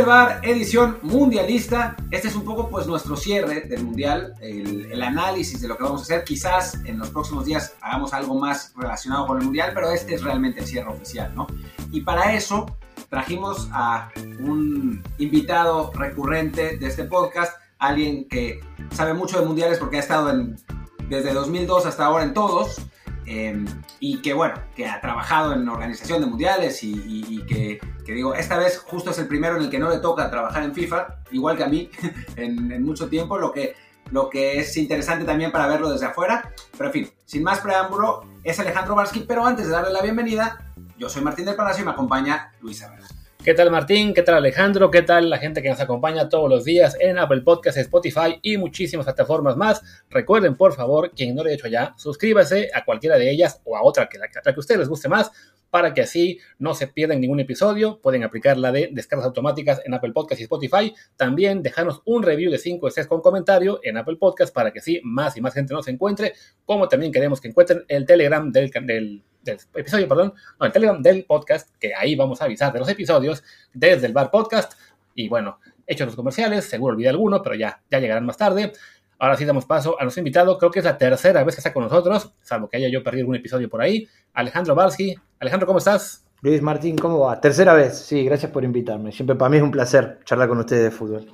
del Bar, edición mundialista. Este es un poco pues nuestro cierre del mundial, el, el, análisis de lo que vamos a hacer. Quizás en los próximos días hagamos algo más relacionado con el mundial, pero este es realmente el cierre oficial, ¿no? Y para eso trajimos a un invitado recurrente de este podcast, alguien que sabe mucho de mundiales porque ha estado en, desde 2002 hasta ahora en todos. Eh, y que bueno, que ha trabajado en organización de mundiales y, que, digo, esta vez justo es el primero en el que no le toca trabajar en FIFA, igual que a mí en, mucho tiempo, lo que, lo que es interesante también para verlo desde afuera. Pero en fin, sin más preámbulo, es Alejandro Barsky, pero antes de darle la bienvenida, yo soy Martín del Palacio y me acompaña Luis Herrera. ¿Qué tal Martín? ¿Qué tal Alejandro? ¿Qué tal la gente que nos acompaña todos los días en Apple Podcasts, Spotify y muchísimas plataformas más? Recuerden, por favor, quien no lo haya hecho ya, suscríbase a cualquiera de ellas o a otra que la, que a ustedes les guste más para que así no se pierdan ningún episodio. Pueden aplicar la de descargas automáticas en Apple Podcasts y Spotify. También dejarnos un review de 5 estrellas con comentario en Apple Podcasts para que sí más y más gente nos encuentre. Como también queremos que encuentren el Telegram del, del del episodio, perdón, no, el Telegram del podcast, que ahí vamos a avisar de los episodios desde el Bar Podcast. Y bueno, hechos los comerciales, seguro olvidé alguno, pero ya, ya llegarán más tarde. Ahora sí damos paso a nuestro invitado, creo que es la tercera vez que está con nosotros, salvo que haya yo perdido algún episodio por ahí. Alejandro Barsky. Alejandro, ¿cómo estás? Luis Martín, ¿cómo va? Tercera vez, sí, gracias por invitarme. Siempre para mí es un placer charlar con ustedes de fútbol.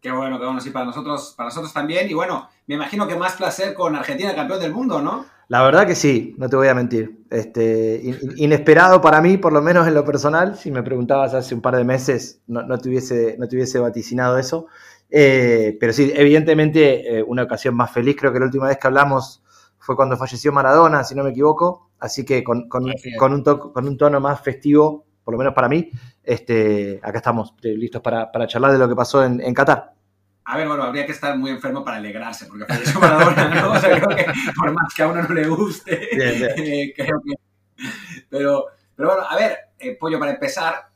Qué bueno, qué bueno, sí, para nosotros, para nosotros también. Y bueno, me imagino que más placer con Argentina, campeón del mundo, ¿no? La verdad que sí, no te voy a mentir. Este, inesperado para mí, por lo menos en lo personal. Si me preguntabas hace un par de meses, no, no, te, hubiese, no te hubiese vaticinado eso. Eh, pero sí, evidentemente, eh, una ocasión más feliz. Creo que la última vez que hablamos fue cuando falleció Maradona, si no me equivoco. Así que con, con, con, un, to, con un, tono más festivo, por lo menos para mí, este, acá estamos listos para, para charlar de lo que pasó en, en Qatar. A ver, bueno, habría que estar muy enfermo para alegrarse, porque falleció Maradona, ¿no? O sea, creo que por más que a uno no le guste, bien, bien. Eh, creo que... Pero, pero bueno, a ver, eh, Pollo, para empezar,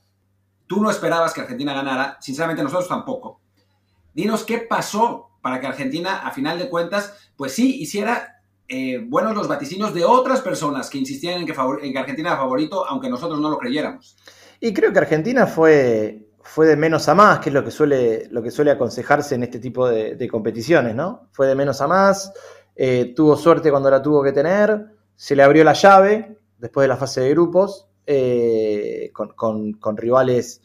tú no esperabas que Argentina ganara, sinceramente nosotros tampoco. Dinos qué pasó para que Argentina, a final de cuentas, pues sí, hiciera eh, buenos los vaticinios de otras personas que insistían en que, en que Argentina era favorito, aunque nosotros no lo creyéramos. Y creo que Argentina fue fue de menos a más, que es lo que suele, lo que suele aconsejarse en este tipo de, competiciones, ¿no? Fue de menos a más, eh, tuvo suerte cuando la tuvo que tener, se le abrió la llave después de la fase de grupos, eh, con, con, rivales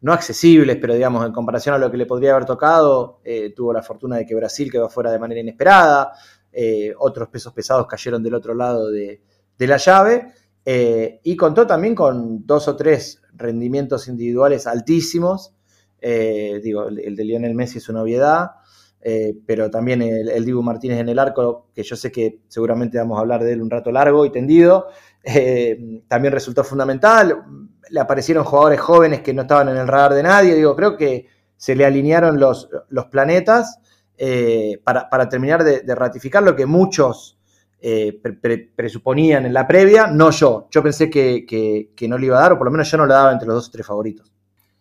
no accesibles, pero digamos, en comparación a lo que le podría haber tocado, eh, tuvo la fortuna de que Brasil quedó fuera de manera inesperada, otros pesos pesados cayeron del otro lado de, de la llave, y contó también con dos o tres rendimientos individuales altísimos. Eh, digo, el, de Lionel Messi es una obviedad, eh, pero también el, el, Dibu Martínez en el arco, que yo sé que seguramente vamos a hablar de él un rato largo y tendido, eh, también resultó fundamental. Le aparecieron jugadores jóvenes que no estaban en el radar de nadie. Digo, creo que se le alinearon los, los planetas para, para, terminar de, ratificar lo que muchos eh, pre pre presuponían en la previa, no yo. Yo pensé que, que, no le iba a dar, o por lo menos yo no le daba entre los dos o tres favoritos.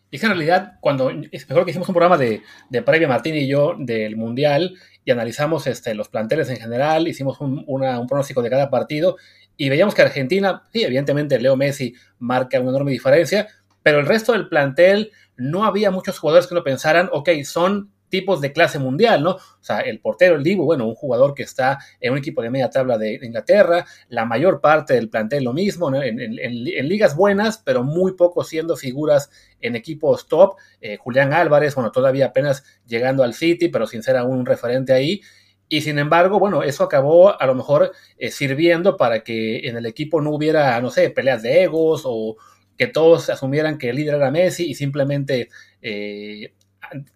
Es que en realidad, cuando es mejor que hicimos un programa de, de previa, Martín y yo, del Mundial, y analizamos este, los planteles en general, hicimos un, un pronóstico de cada partido, y veíamos que Argentina, sí, evidentemente Leo Messi marca una enorme diferencia, pero el resto del plantel no había muchos jugadores que no pensaran, ok, son tipos de clase mundial, ¿no? O sea, el portero, el Dibu, bueno, un jugador que está en un equipo de media tabla de, Inglaterra, la mayor parte del plantel lo mismo, ¿no? En ligas buenas, pero muy poco siendo figuras en equipos top. Eh, Julián Álvarez, bueno, todavía apenas llegando al City, pero sin ser aún un referente ahí. Y sin embargo, bueno, eso acabó a lo mejor eh, sirviendo para que en el equipo no hubiera, no sé, peleas de egos o que todos asumieran que el líder era Messi y simplemente eh,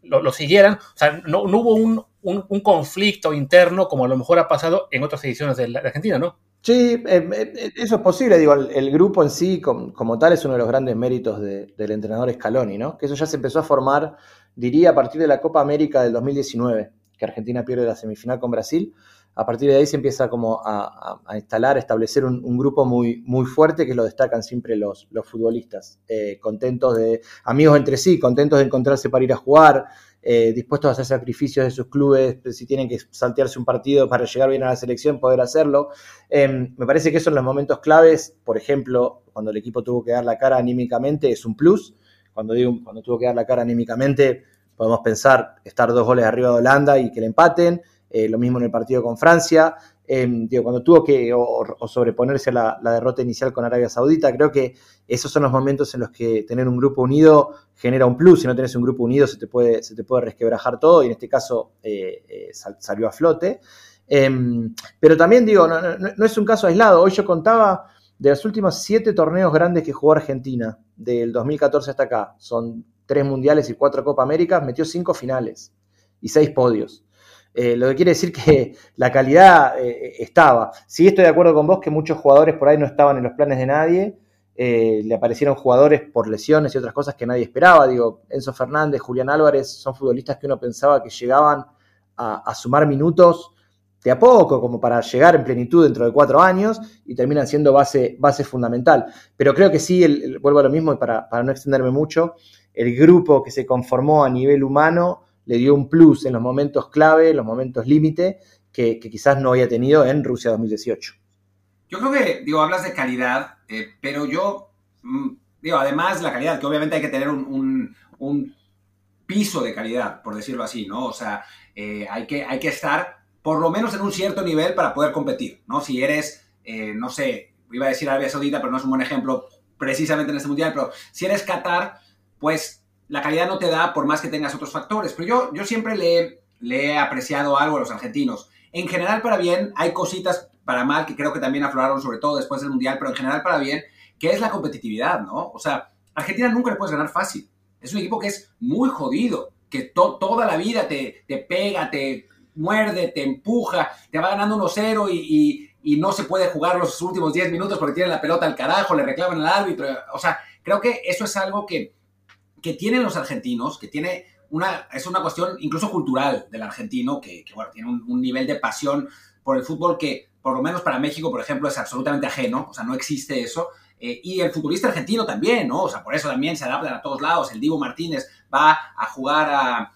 lo, lo, siguieran. O sea, no, hubo un, un, conflicto interno como a lo mejor ha pasado en otras ediciones de, la, Argentina, ¿no? Sí, eh, eso es posible. Digo, el, el grupo en sí, como, como, tal, es uno de los grandes méritos de, del entrenador Scaloni, ¿no? Que eso ya se empezó a formar, diría, a partir de la Copa América del 2019, que Argentina pierde la semifinal con Brasil. A partir de ahí se empieza como a, instalar, a establecer un, grupo muy, muy fuerte que lo destacan siempre los, los futbolistas. Eh, contentos de, amigos entre sí, contentos de encontrarse para ir a jugar, eh, dispuestos a hacer sacrificios de sus clubes, si tienen que saltearse un partido para llegar bien a la selección, poder hacerlo. Eh, me parece que eso en los momentos claves, por ejemplo, cuando el equipo tuvo que dar la cara anímicamente, es un plus. cuando, digo, cuando tuvo que dar la cara anímicamente, podemos pensar estar dos goles arriba de Holanda y que le empaten, eh, lo mismo en el partido con Francia, em, digo, cuando tuvo que o, sobreponerse a la, derrota inicial con Arabia Saudita, creo que esos son los momentos en los que tener un grupo unido genera un plus, si no tenés un grupo unido se te puede, se te puede resquebrajar todo y en este caso eh, eh, salió a flote. Em, pero también digo, no, es un caso aislado, hoy yo contaba de los últimos siete torneos grandes que jugó Argentina, del 2014 hasta acá, son tres mundiales y cuatro Copa Américas, metió cinco finales y seis podios. Eh, lo que quiere decir que la calidad eh, estaba. Sí estoy de acuerdo con vos que muchos jugadores por ahí no estaban en los planes de nadie. Eh, le aparecieron jugadores por lesiones y otras cosas que nadie esperaba. Digo, Enzo Fernández, Julián Álvarez son futbolistas que uno pensaba que llegaban a, sumar minutos de a poco, como para llegar en plenitud dentro de cuatro años, y terminan siendo base, base fundamental. Pero creo que sí, vuelvo a lo mismo, y para, para no extenderme mucho, el grupo que se conformó a nivel humano le dio un plus en los momentos clave, en los momentos límite, que, quizás no había tenido en Rusia 2018. Yo creo que, digo, hablas de calidad, eh, pero yo, mm, digo, además de la calidad, que obviamente hay que tener un, piso de calidad, por decirlo así, ¿no? O sea, eh, hay, que, hay que estar por lo menos en un cierto nivel para poder competir, ¿no? Si eres, eh, no sé, iba a decir Arabia Saudita, pero no es un buen ejemplo precisamente en este mundial, pero si eres Qatar, pues la calidad no te da por más que tengas otros factores. Pero yo, yo siempre le, he apreciado algo a los argentinos. En general para bien, hay cositas para mal que creo que también afloraron sobre todo después del Mundial, pero en general para bien, que es la competitividad, ¿no? O sea, Argentina nunca le puedes ganar fácil. Es un equipo que es muy jodido, que toda la vida te, te, pega, te muerde, te empuja, te va ganando 1-0 y, y, y, no se puede jugar los últimos 10 minutos porque tiene la pelota al carajo, le reclaman al árbitro. O sea, creo que eso es algo que que tienen los argentinos, que tiene una, es una cuestión incluso cultural del argentino, que, bueno, tiene un, nivel de pasión por el fútbol que, por lo menos para México, por ejemplo, es absolutamente ajeno, o sea, no existe eso. Eh, y el futbolista argentino también, ¿no? O sea, por eso también se adaptan a todos lados. El Divo Martínez va a jugar a,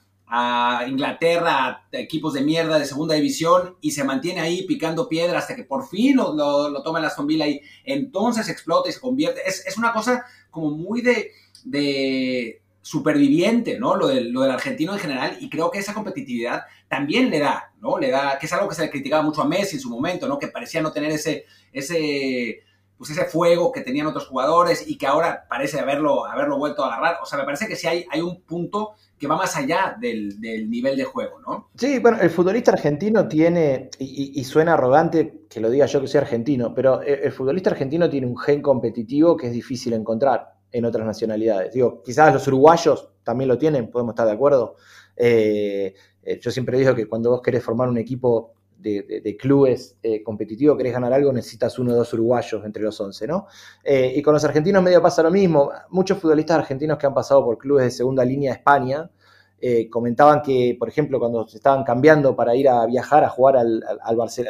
Inglaterra, a equipos de mierda de segunda división, y se mantiene ahí picando piedra hasta que por fin lo, lo, toma el Aston Villa y entonces explota y se convierte. Es, es una cosa como muy de de superviviente, ¿no? Lo del, lo del argentino en general, y creo que esa competitividad también le da, ¿no? Le da, que es algo que se le criticaba mucho a Messi en su momento, ¿no? Que parecía no tener ese, ese, pues ese fuego que tenían otros jugadores y que ahora parece haberlo, haberlo vuelto a agarrar. O sea, me parece que sí hay, hay un punto que va más allá del, nivel de juego, ¿no? Sí, bueno, el futbolista argentino tiene, y, suena arrogante que lo diga yo que soy argentino, pero el futbolista argentino tiene un gen competitivo que es difícil encontrar en otras nacionalidades. Digo, quizás los uruguayos también lo tienen, podemos estar de acuerdo. Eh, eh, yo siempre digo que cuando vos querés formar un equipo de, clubes eh, competitivo, querés ganar algo, necesitas uno o dos uruguayos entre los once, ¿no? y con los argentinos medio pasa lo mismo. Muchos futbolistas argentinos que han pasado por clubes de segunda línea de España, comentaban que, por ejemplo, cuando se estaban cambiando para ir a viajar a jugar al,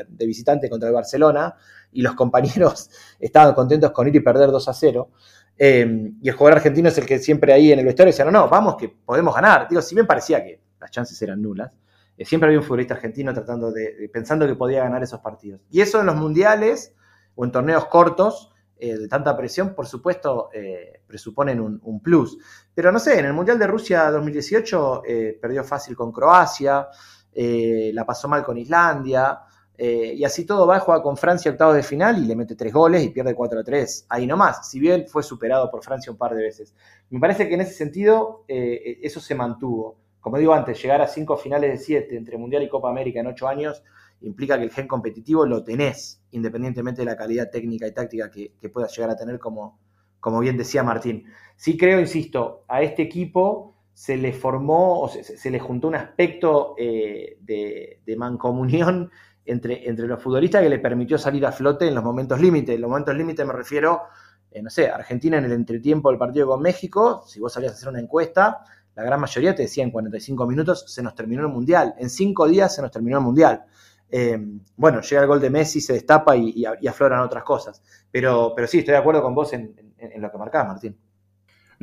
de visitante contra el Barcelona y los compañeros estaban contentos con ir y perder 2 a 0, Em, y el jugador argentino es el que siempre ahí en el vestuario decía, no, no, vamos, que podemos ganar. Digo, si bien parecía que las chances eran nulas, eh, siempre había un futbolista argentino tratando de, pensando que podía ganar esos partidos. Y eso en los mundiales o en torneos cortos, eh, de tanta presión, por supuesto, eh, presuponen un, un, plus. Pero no sé, en el Mundial de Rusia 2018 perdió fácil con Croacia, la pasó mal con Islandia. Eh, y así todo va, juega con Francia octavos de final y le mete tres goles y pierde 4 a 3. Ahí nomás, si bien fue superado por Francia un par de veces. Me parece que en ese sentido eh, eso se mantuvo. Como digo antes, llegar a cinco finales de siete entre Mundial y Copa América en ocho años implica que el gen competitivo lo tenés, independientemente de la calidad técnica y táctica que, puedas llegar a tener, como, como bien decía Martín. Sí creo, insisto, a este equipo se le formó o se, le juntó un aspecto eh, de mancomunión entre, entre los futbolistas que le permitió salir a flote en los momentos límite. En los momentos límite me refiero, eh, no sé, Argentina en el entretiempo del partido con México, si vos salías a hacer una encuesta, la gran mayoría te decía en 45 minutos se nos terminó el Mundial, en 5 días se nos terminó el Mundial. Eh, bueno, llega el gol de Messi, se destapa y, afloran otras cosas. Pero, pero sí, estoy de acuerdo con vos en, lo que marcás, Martín.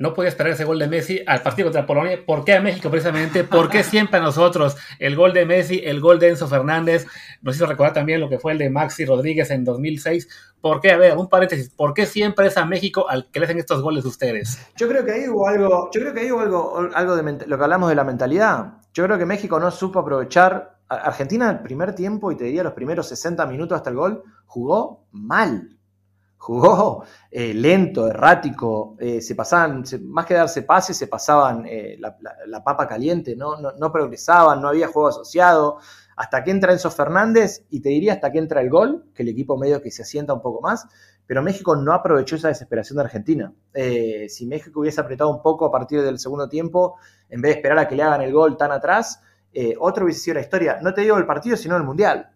No podía esperar ese gol de Messi al partido contra Polonia. ¿Por qué a México precisamente? ¿Por qué siempre a nosotros? El gol de Messi, el gol de Enzo Fernández, nos hizo recordar también lo que fue el de Maxi Rodríguez en 2006. ¿Por qué? A ver, un paréntesis, ¿por qué siempre es a México al que le hacen estos goles ustedes? Yo creo que ahí hubo algo, yo creo que ahí hubo algo, algo de lo que hablamos de la mentalidad. Yo creo que México no supo aprovechar. Argentina el primer tiempo, y te diría los primeros 60 minutos hasta el gol, jugó mal jugó eh, lento, errático, eh, se pasaban, más que darse pases, se pasaban eh, la, papa caliente, ¿no? ¿no? progresaban, no había juego asociado. Hasta que entra Enzo Fernández, y te diría hasta que entra el gol, que el equipo medio que se asienta un poco más, pero México no aprovechó esa desesperación de Argentina. si México hubiese apretado un poco a partir del segundo tiempo, en vez de esperar a que le hagan el gol tan atrás, otro hubiese sido la historia. No te digo el partido, sino el Mundial.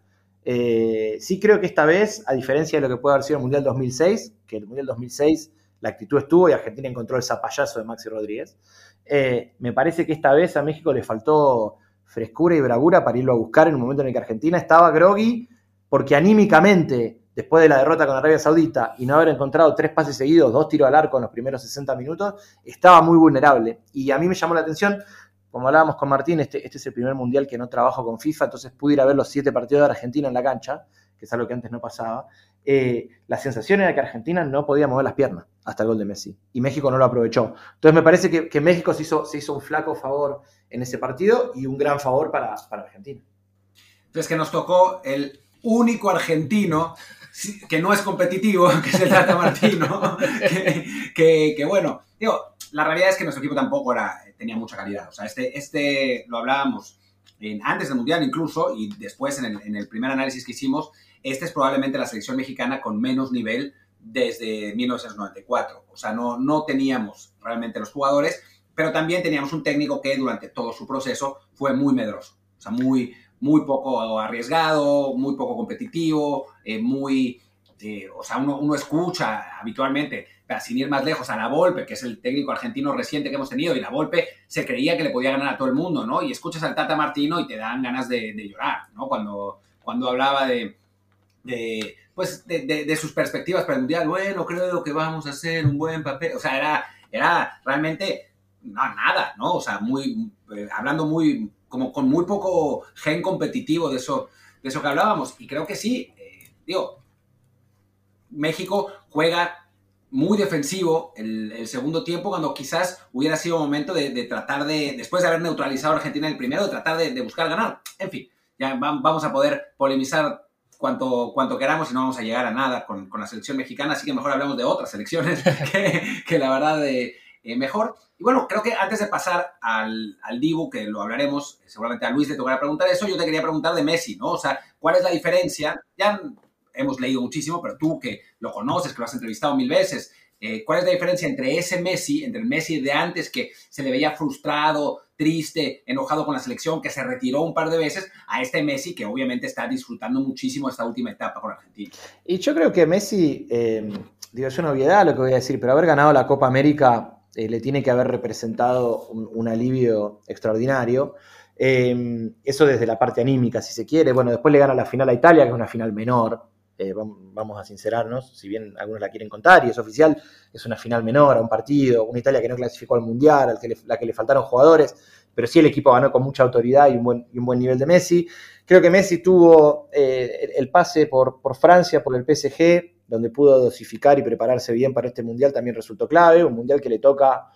Eh, sí creo que esta vez, a diferencia de lo que puede haber sido el Mundial 2006, que el Mundial 2006 la actitud estuvo y Argentina encontró el zapallazo de Maxi Rodríguez, eh, me parece que esta vez a México le faltó frescura y bravura para irlo a buscar en un momento en el que Argentina estaba groggy, porque anímicamente, después de la derrota con Arabia Saudita y no haber encontrado tres pases seguidos, dos tiros al arco en los primeros 60 minutos, estaba muy vulnerable. Y a mí me llamó la atención como hablábamos con Martín, este, este, es el primer mundial que no trabajo con FIFA, entonces pude ir a ver los siete partidos de Argentina en la cancha, que es algo que antes no pasaba. Eh, la sensación era que Argentina no podía mover las piernas hasta el gol de Messi, y México no lo aprovechó. Entonces me parece que, México se hizo, se hizo, un flaco favor en ese partido y un gran favor para, Argentina. Entonces que nos tocó el único argentino que no es competitivo, que es el Tata Martino, que, que, bueno, digo, la realidad es que nuestro equipo tampoco era, tenía mucha calidad. O sea, este, este lo hablábamos en, antes del Mundial incluso y después en el, en el primer análisis que hicimos, este es probablemente la selección mexicana con menos nivel desde 1994. O sea, no, no teníamos realmente los jugadores, pero también teníamos un técnico que durante todo su proceso fue muy medroso. O sea, muy, muy poco arriesgado, muy poco competitivo, eh, muy... Eh, o sea, uno, uno escucha habitualmente sin ir más lejos, a la Volpe, que es el técnico argentino reciente que hemos tenido, y la Volpe se creía que le podía ganar a todo el mundo, ¿no? Y escuchas al Tata Martino y te dan ganas de, llorar, ¿no? Cuando, cuando hablaba de, de pues, de, sus perspectivas para el Mundial, bueno, creo que vamos a hacer un buen papel, o sea, era, era realmente nada, ¿no? O sea, muy, eh, hablando muy, como con muy poco gen competitivo de eso, de eso que hablábamos, y creo que sí, eh, digo, México juega muy defensivo el, segundo tiempo, cuando quizás hubiera sido momento de, tratar de, después de haber neutralizado a Argentina en el primero, de tratar de, buscar ganar. En fin, ya vamos a poder polemizar cuanto, cuanto queramos y no vamos a llegar a nada con, la selección mexicana, así que mejor hablemos de otras selecciones que, la verdad de eh, mejor. Y bueno, creo que antes de pasar al, al Dibu, que lo hablaremos, seguramente a Luis le tocará preguntar eso, yo te quería preguntar de Messi, ¿no? O sea, ¿cuál es la diferencia? Ya hemos leído muchísimo, pero tú que lo conoces, que lo has entrevistado mil veces, eh, ¿cuál es la diferencia entre ese Messi, entre el Messi de antes que se le veía frustrado, triste, enojado con la selección, que se retiró un par de veces, a este Messi que obviamente está disfrutando muchísimo esta última etapa con Argentina? Y yo creo que Messi, eh, digo, es una obviedad lo que voy a decir, pero haber ganado la Copa América eh, le tiene que haber representado un, alivio extraordinario. eso desde la parte anímica, si se quiere. Bueno, después le gana la final a Italia, que es una final menor, eh, vamos a sincerarnos, si bien algunos la quieren contar y es oficial, es una final menor a un partido, una Italia que no clasificó al Mundial, al que la que le faltaron jugadores, pero sí el equipo ganó con mucha autoridad y un buen, nivel de Messi. Creo que Messi tuvo eh, el pase por Francia, por el PSG, donde pudo dosificar y prepararse bien para este Mundial, también resultó clave, un Mundial que le toca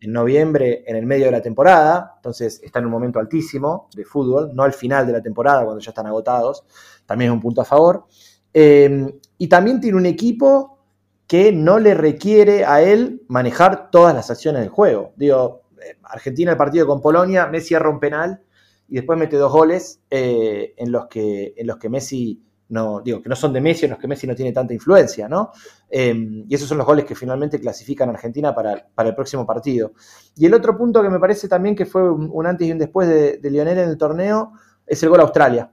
en noviembre en el medio de la temporada, entonces está en un momento altísimo de fútbol, no al final de la temporada cuando ya están agotados, también es un punto a favor. Em, y también tiene un equipo que no le requiere a él manejar todas las acciones del juego. Digo, eh, Argentina el partido con Polonia, Messi erra un penal y después mete dos goles eh, en, los que, en los que Messi no, digo, que no son de Messi, en los que Messi no tiene tanta influencia, ¿no? Em, y esos son los goles que finalmente clasifican a Argentina para, el próximo partido. Y el otro punto que me parece también que fue un, antes y un después de, de Lionel en el torneo es el gol a Australia.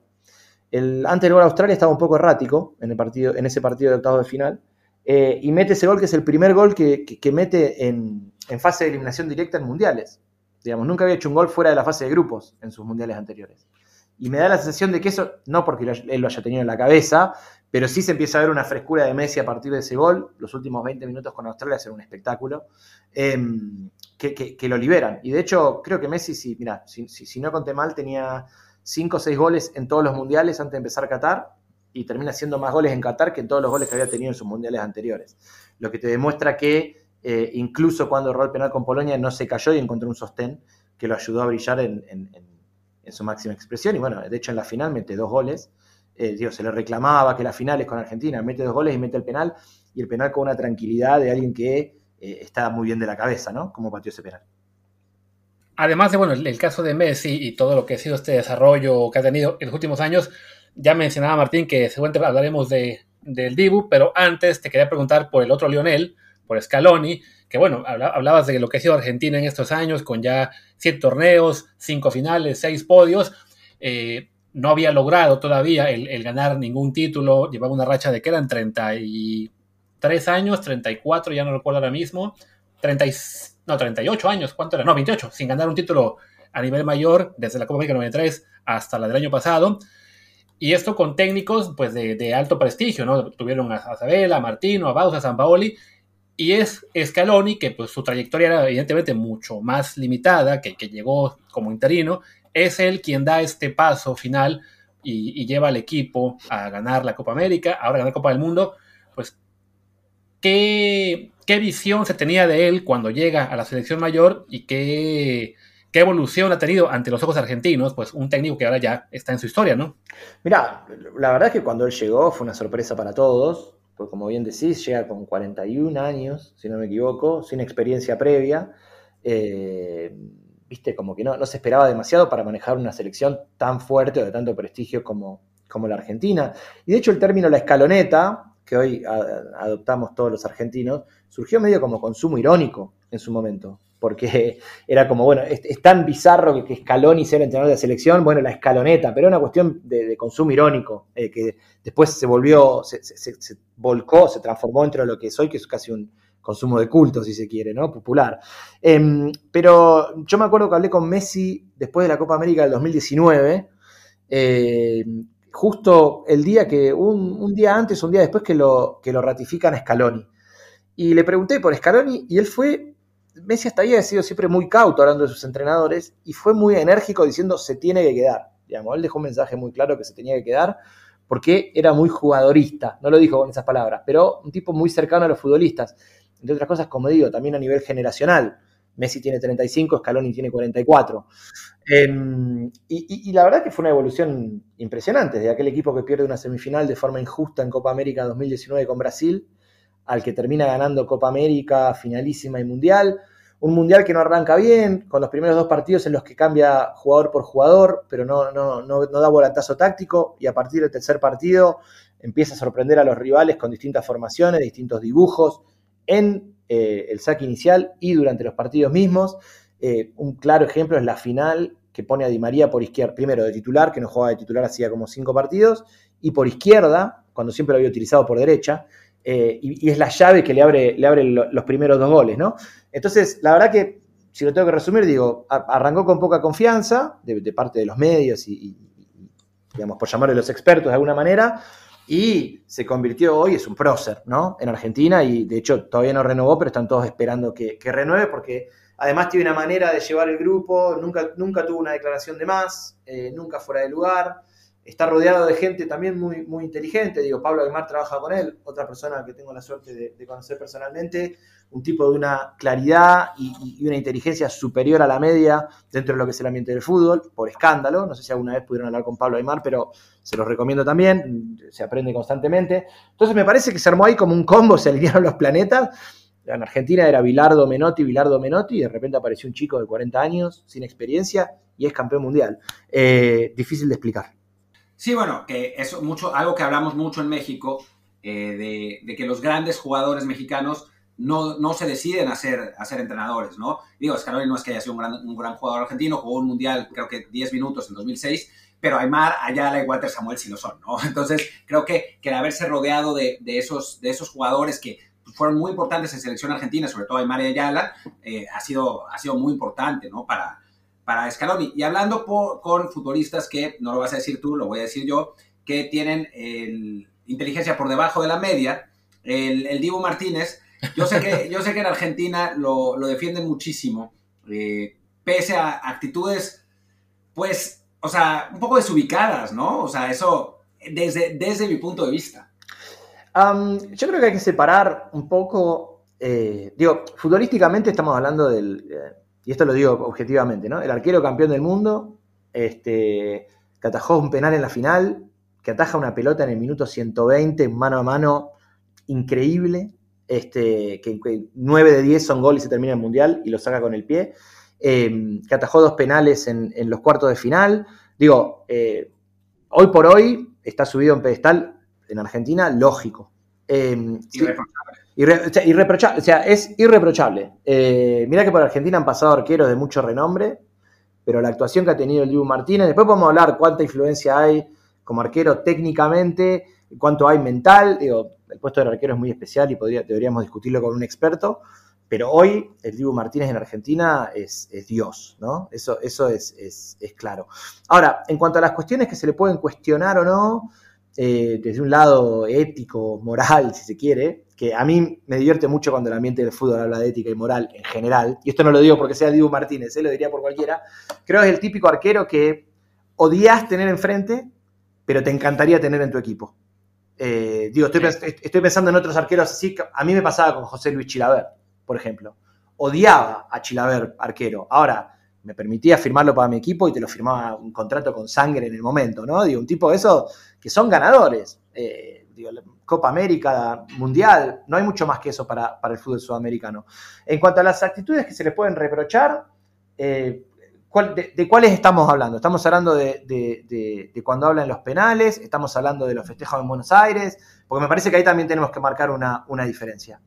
El, antes del gol a Australia estaba un poco errático en, el partido, en ese partido de octavos de final. Eh, y mete ese gol que es el primer gol que, mete en, fase de eliminación directa en mundiales. Digamos, nunca había hecho un gol fuera de la fase de grupos en sus mundiales anteriores. Y me da la sensación de que eso, no porque él lo haya tenido en la cabeza, pero sí se empieza a ver una frescura de Messi a partir de ese gol. Los últimos 20 minutos con Australia ser un espectáculo. Em, que, lo liberan. Y de hecho, creo que Messi, si, mira, si, si, no conté mal, tenía 5 o 6 goles en todos los mundiales antes de empezar Qatar y termina haciendo más goles en Qatar que en todos los goles que había tenido en sus mundiales anteriores. Lo que te demuestra que eh, incluso cuando erró el penal con Polonia no se cayó y encontró un sostén que lo ayudó a brillar en, su máxima expresión. Y bueno, de hecho en la final mete dos goles. Eh, se le reclamaba que la final es con Argentina, mete dos goles y mete el penal, y el penal con una tranquilidad de alguien que eh, está muy bien de la cabeza, ¿no? Como pateó ese penal. Además de, bueno, el, caso de Messi y todo lo que ha sido este desarrollo que ha tenido en los últimos años, ya mencionaba Martín que seguramente hablaremos de, del Dibu, pero antes te quería preguntar por el otro Lionel, por Scaloni, que bueno, hablabas de lo que ha sido Argentina en estos años, con ya siete torneos, cinco finales, seis podios. Eh, no había logrado todavía el, ganar ningún título, llevaba una racha de que eran 33 años, 34, ya no recuerdo ahora mismo, 30, no, 38 años, ¿cuánto era? No, 28, sin ganar un título a nivel mayor desde la Copa América 93 hasta la del año pasado. Y esto con técnicos pues de, alto prestigio, ¿no? Tuvieron a Isabela, a Martino, a Bausa, a San Paoli, y es Scaloni, que pues su trayectoria era evidentemente mucho más limitada, que, que llegó como interino, es él quien da este paso final y, lleva al equipo a ganar la Copa América, ahora ganar la Copa del Mundo, pues ¿qué, qué visión se tenía de él cuando llega a la selección mayor y qué, qué evolución ha tenido ante los ojos argentinos, pues un técnico que ahora ya está en su historia, ¿no? Mira, la verdad es que cuando él llegó fue una sorpresa para todos, porque como bien decís, llega con 41 años, si no me equivoco, sin experiencia previa. Eh, viste, como que no, no, se esperaba demasiado para manejar una selección tan fuerte o de tanto prestigio como, como la Argentina. Y de hecho el término la escaloneta, que hoy adoptamos todos los argentinos, surgió medio como consumo irónico en su momento, porque era como, bueno, es, tan bizarro que, que, Scaloni sea el entrenador de la selección, bueno, la escaloneta, pero era una cuestión de, consumo irónico, eh, que después se volvió, se, volcó, se transformó entre lo que es hoy, que es casi un, consumo de culto, si se quiere, ¿no? Popular. Em, pero yo me acuerdo que hablé con Messi después de la Copa América del 2019, em, justo el día que, un, día antes, un día después que lo, que lo ratifican a Scaloni. Y le pregunté por Scaloni y él fue, Messi hasta ahí ha sido siempre muy cauto hablando de sus entrenadores y fue muy enérgico diciendo se tiene que quedar. Digamos, él dejó un mensaje muy claro que se tenía que quedar porque era muy jugadorista, no lo dijo con esas palabras, pero un tipo muy cercano a los futbolistas entre otras cosas, como digo, también a nivel generacional. Messi tiene 35, Scaloni tiene 44. Em, y, la verdad que fue una evolución impresionante, de aquel equipo que pierde una semifinal de forma injusta en Copa América 2019 con Brasil, al que termina ganando Copa América, finalísima y mundial. Un mundial que no arranca bien, con los primeros dos partidos en los que cambia jugador por jugador, pero no, no, no, no da volantazo táctico, y a partir del tercer partido empieza a sorprender a los rivales con distintas formaciones, distintos dibujos, en eh, el saque inicial y durante los partidos mismos. Eh, un claro ejemplo es la final que pone a Di María por izquierda, primero de titular, que no jugaba de titular hacía como cinco partidos, y por izquierda, cuando siempre lo había utilizado por derecha, eh, y, es la llave que le abre, le abre los primeros dos goles, ¿no? Entonces, la verdad que, si lo tengo que resumir, digo, arrancó con poca confianza de, parte de los medios y, digamos, por llamarle los expertos de alguna manera, y se convirtió hoy, es un prócer, ¿no? En Argentina y de hecho todavía no renovó, pero están todos esperando que, renueve porque además tiene una manera de llevar el grupo, nunca, nunca tuvo una declaración de más, eh, nunca fuera de lugar, está rodeado de gente también muy, muy inteligente, digo, Pablo Aymar trabaja con él, otra persona que tengo la suerte de conocer personalmente, un tipo de una claridad y, una inteligencia superior a la media dentro de lo que es el ambiente del fútbol, por escándalo. No sé si alguna vez pudieron hablar con Pablo Aymar, pero se los recomiendo también, se aprende constantemente. Entonces me parece que se armó ahí como un combo, se alinearon los planetas. En Argentina era Bilardo Menotti, Bilardo Menotti, y de repente apareció un chico de 40 años, sin experiencia, y es campeón mundial. Eh, difícil de explicar. Sí, bueno, que es mucho, algo que hablamos mucho en México, eh, de, de que los grandes jugadores mexicanos no, no se deciden a ser, a ser entrenadores, ¿no? Digo, Scaloni no es que haya sido un gran, un gran jugador argentino, jugó un mundial, creo que 10 minutos en 2006, pero Aymar, Ayala y Walter Samuel sí lo son, ¿no? Entonces, creo que, que el haberse rodeado de, de, esos, de esos jugadores que fueron muy importantes en selección argentina, sobre todo Aymar y Ayala, eh, ha, sido, ha sido muy importante, ¿no? Para, para Scaloni. Y hablando con futbolistas que, no lo vas a decir tú, lo voy a decir yo, que tienen inteligencia por debajo de la media, el, el Dibu Martínez, yo sé que, yo sé que en Argentina lo, lo defienden muchísimo, eh, pese a actitudes, pues, o sea, un poco desubicadas, ¿no? O sea, eso desde, desde mi punto de vista. yo creo que hay que separar un poco, eh, digo, futbolísticamente estamos hablando del, eh, y esto lo digo objetivamente, ¿no? El arquero campeón del mundo, este, que atajó un penal en la final, que ataja una pelota en el minuto 120, mano a mano, increíble, este, que, 9 de 10 son goles y se termina el Mundial y lo saca con el pie, em, que atajó dos penales en, los cuartos de final. Digo, eh, hoy por hoy está subido en pedestal en Argentina, lógico. Eh, irreprochable, o sea, es irreprochable. Eh, mirá que por Argentina han pasado arqueros de mucho renombre, pero la actuación que ha tenido el Dibu Martínez, después podemos hablar cuánta influencia hay como arquero técnicamente, cuánto hay mental, digo, el puesto del arquero es muy especial y podría, deberíamos discutirlo con un experto, pero hoy el Dibu Martínez en Argentina es, Dios, ¿no? Eso, eso es, es, claro. Ahora, en cuanto a las cuestiones que se le pueden cuestionar o no, eh, desde un lado ético, moral, si se quiere, que a mí me divierte mucho cuando el ambiente del fútbol habla de ética y moral en general, y esto no lo digo porque sea Dibu Martínez, ¿eh? lo diría por cualquiera, creo que es el típico arquero que odias tener enfrente, pero te encantaría tener en tu equipo. Eh, digo, estoy, pensando en otros arqueros así, a mí me pasaba con José Luis Chilaver, por ejemplo. Odiaba a Chilaver, arquero. Ahora, me permitía firmarlo para mi equipo y te lo firmaba un contrato con sangre en el momento, ¿no? Digo, un tipo de esos que son ganadores. Eh, Copa América, Mundial, no hay mucho más que eso para, el fútbol sudamericano. En cuanto a las actitudes que se le pueden reprochar, eh, de, cuáles estamos hablando? Estamos hablando de, cuando hablan los penales, estamos hablando de los festejos en Buenos Aires, porque me parece que ahí también tenemos que marcar una, una diferencia.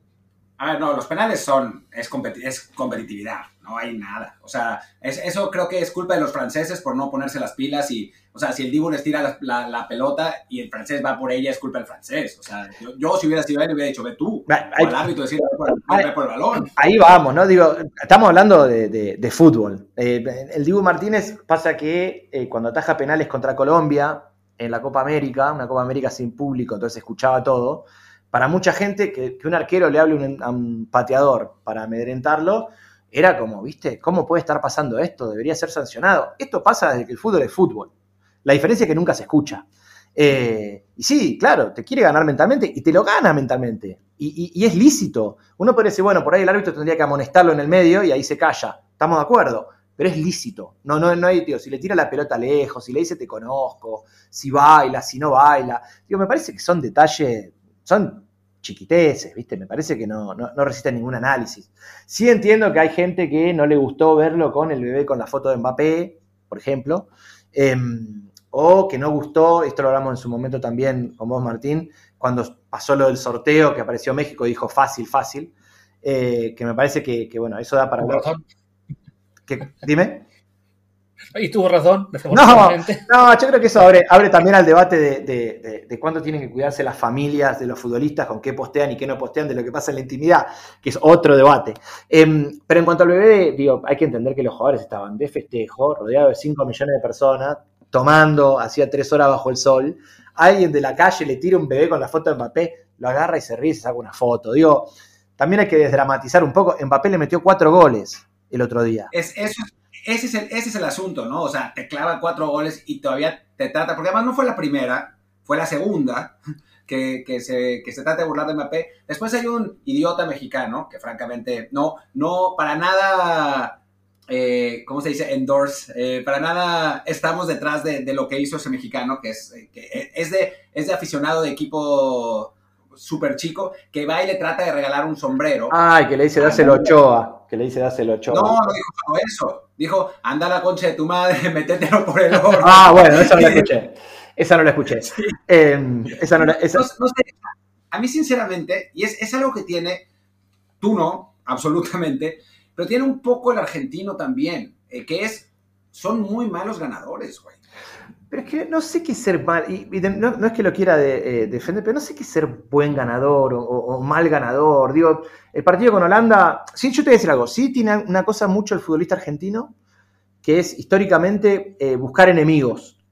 A ver, no, los penales son, es, es competitividad, no hay nada. O sea, eso creo que es culpa de los franceses por no ponerse las pilas y, o sea, si el Dibu les tira la, pelota y el francés va por ella, es culpa del francés. O sea, yo, si hubiera sido él, hubiera dicho, ve tú, o el árbitro decir, ve por, el balón. Ahí vamos, ¿no? Digo, estamos hablando de, fútbol. Eh, el Dibu Martínez pasa que eh, cuando ataja penales contra Colombia en la Copa América, una Copa América sin público, entonces escuchaba todo para mucha gente que, un arquero le hable a un pateador para amedrentarlo, era como, ¿viste? ¿Cómo puede estar pasando esto? Debería ser sancionado. Esto pasa desde que el fútbol es fútbol. La diferencia es que nunca se escucha. Eh, y sí, claro, te quiere ganar mentalmente y te lo gana mentalmente. Y, es lícito. Uno puede decir, bueno, por ahí el árbitro tendría que amonestarlo en el medio y ahí se calla. Estamos de acuerdo. Pero es lícito. No, no, no hay, tío, si le tira la pelota lejos, si le dice te conozco, si baila, si no baila. Digo, me parece que son detalles son chiquiteces, ¿viste? Me parece que no, no, resisten ningún análisis. Sí entiendo que hay gente que no le gustó verlo con el bebé con la foto de Mbappé, por ejemplo, em, o que no gustó, esto lo hablamos en su momento también con vos, Martín, cuando pasó lo del sorteo que apareció México dijo fácil, fácil, eh, que me parece que, bueno, eso da para... Que, dime. Y tuvo razón. No, no, yo creo que eso abre, abre también al debate de, de, cuánto tienen que cuidarse las familias de los futbolistas, con qué postean y qué no postean, de lo que pasa en la intimidad, que es otro debate. Em, pero en cuanto al bebé, digo, hay que entender que los jugadores estaban de festejo, rodeados de 5 millones de personas, tomando, hacía 3 horas bajo el sol. Alguien de la calle le tira un bebé con la foto de Mbappé, lo agarra y se ríe y se saca una foto. Digo, también hay que desdramatizar un poco. Mbappé le metió 4 goles el otro día. Es, eso es ese es, el, ese es el asunto, ¿no? O sea, te clava cuatro goles y todavía te trata, porque además no fue la primera, fue la segunda que, que, se, que se trata de burlar de Mbappé. Después hay un idiota mexicano que francamente no, no, para nada, eh, ¿cómo se dice? Endorse, eh, para nada estamos detrás de, de, lo que hizo ese mexicano, que es, que es, de, es de aficionado de equipo súper chico, que va y le trata de regalar un sombrero. Ay, que le dice dáselo Ochoa, que le dice dáselo Ochoa. No, no dijo eso. Dijo, anda la concha de tu madre, métetelo por el horno. Ah, bueno, esa no la escuché. Esa no la escuché. Em, esa no, esa... No, sé, a mí sinceramente, y es, es algo que tiene, tú no, absolutamente, pero tiene un poco el argentino también, eh, que es, son muy malos ganadores, güey. Pero es que no sé qué ser mal, y, no, es que lo quiera eh, defender, pero no sé qué ser buen ganador o, mal ganador. Digo, el partido con Holanda, sí, yo te voy a decir algo, sí tiene una cosa mucho el futbolista argentino, que es históricamente eh, buscar enemigos.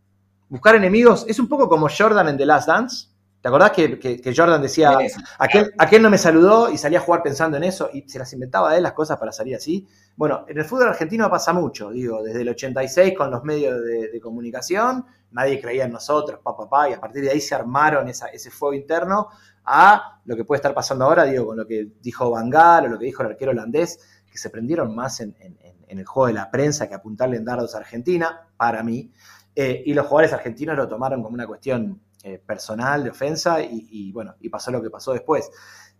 Buscar enemigos es un poco como Jordan en The Last Dance. ¿Te acordás que, Jordan decía, aquel, aquel, no me saludó y salía a jugar pensando en eso y se las inventaba él las cosas para salir así? Bueno, en el fútbol argentino pasa mucho, digo, desde el 86 con los medios de, comunicación, nadie creía en nosotros, papá, pa, y a partir de ahí se armaron ese fuego interno a lo que puede estar pasando ahora, digo, con lo que dijo Bangal o lo que dijo el arquero holandés, que se prendieron más en, el juego de la prensa que apuntarle en dardos a Argentina, para mí, eh, y los jugadores argentinos lo tomaron como una cuestión eh, personal, de ofensa, y, bueno, y pasó lo que pasó después.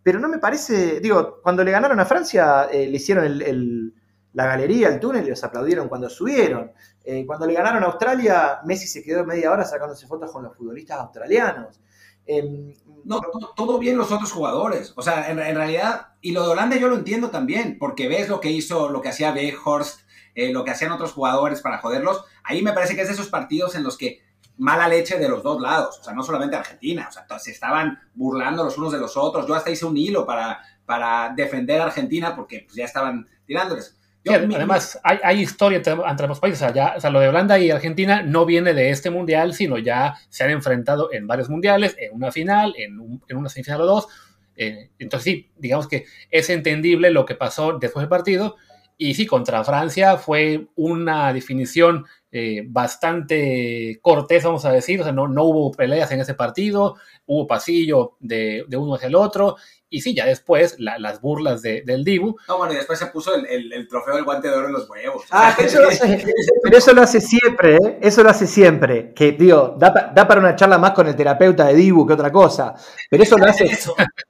Pero no me parece, digo, cuando le ganaron a Francia, eh, le hicieron la galería, el túnel, y los aplaudieron cuando subieron. Eh, cuando le ganaron a Australia, Messi se quedó media hora sacándose fotos con los futbolistas australianos. Em, no, todo, bien los otros jugadores. O sea, en, realidad, y lo de Holanda yo lo entiendo también, porque ves lo que hizo, lo que hacía Weghorst, lo que hacían otros jugadores para joderlos. Ahí me parece que es de esos partidos en los que mala leche de los dos lados, o sea, no solamente Argentina, o sea, se estaban burlando los unos de los otros. Yo hasta hice un hilo para, para defender a Argentina porque pues, ya estaban tirándoles. además, hay, hay, historia entre, ambos países. O sea, ya, o sea, lo de Holanda y Argentina no viene de este mundial, sino ya se han enfrentado en varios mundiales, en una final, en, en una semifinal o dos. Eh, entonces, sí, digamos que es entendible lo que pasó después del partido. Y sí, contra Francia fue una definición eh, bastante cortés, vamos a decir, o sea, no, no hubo peleas en ese partido, hubo pasillo de, de uno hacia el otro, y sí, ya después las burlas del Dibu. No, bueno, y después se puso el, trofeo del guante de oro en los huevos. Ah, pero, eso lo hace, pero eso lo hace siempre, ¿eh? Eso lo hace siempre. Que, digo, da, da, para una charla más con el terapeuta de Dibu que otra cosa. Pero eso lo hace,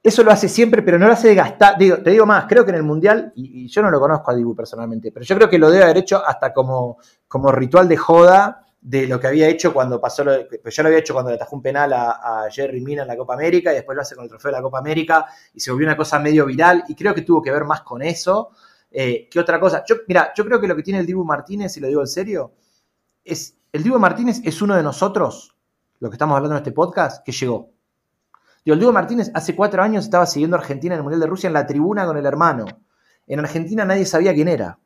eso. lo hace siempre, pero no lo hace de gastar. Digo, te digo más, creo que en el Mundial, y, yo no lo conozco a Dibu personalmente, pero yo creo que lo debe haber hecho hasta como, como ritual de joda de lo que había hecho cuando pasó, lo, pues yo lo había hecho cuando le atajó un penal a, Jerry Mina en la Copa América y después lo hace con el trofeo de la Copa América y se volvió una cosa medio viral y creo que tuvo que ver más con eso eh, que otra cosa. Yo, mira, yo creo que lo que tiene el Dibu Martínez, y lo digo en serio, es el Dibu Martínez es uno de nosotros, lo que estamos hablando en este podcast, que llegó. Digo, el Dibu Martínez hace cuatro años estaba siguiendo a Argentina en el Mundial de Rusia en la tribuna con el hermano. En Argentina nadie sabía quién era.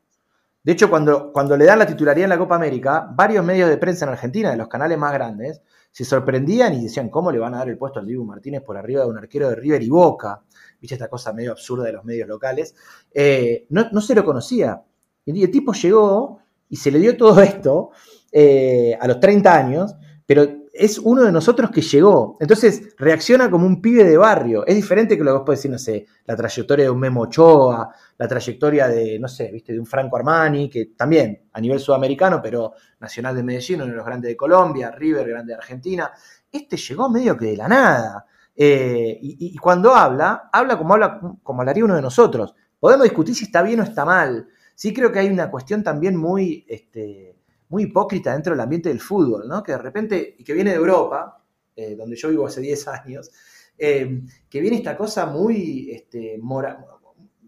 De hecho, cuando, cuando le dan la titularidad en la Copa América, varios medios de prensa en Argentina, de los canales más grandes, se sorprendían y decían, ¿cómo le van a dar el puesto al Dibu Martínez por arriba de un arquero de River y Boca? ¿Viste esta cosa medio absurda de los medios locales? Eh, no, se lo conocía. Y el tipo llegó y se le dio todo esto eh, a los 30 años, pero es uno de nosotros que llegó. Entonces reacciona como un pibe de barrio. Es diferente que lo que vos podés decir, no sé, la trayectoria de un Memo Ochoa, la trayectoria de, no sé, viste, de un Franco Armani, que también a nivel sudamericano, pero nacional de Medellín, uno de los grandes de Colombia, River, grande de Argentina. Este llegó medio que de la nada. Eh, y, cuando habla, habla como, habla como hablaría uno de nosotros. Podemos discutir si está bien o está mal. Sí creo que hay una cuestión también muy... Este, muy hipócrita dentro del ambiente del fútbol, ¿no? Que de repente, y que viene de Europa, eh, donde yo vivo hace 10 años, eh, que viene esta cosa muy, este,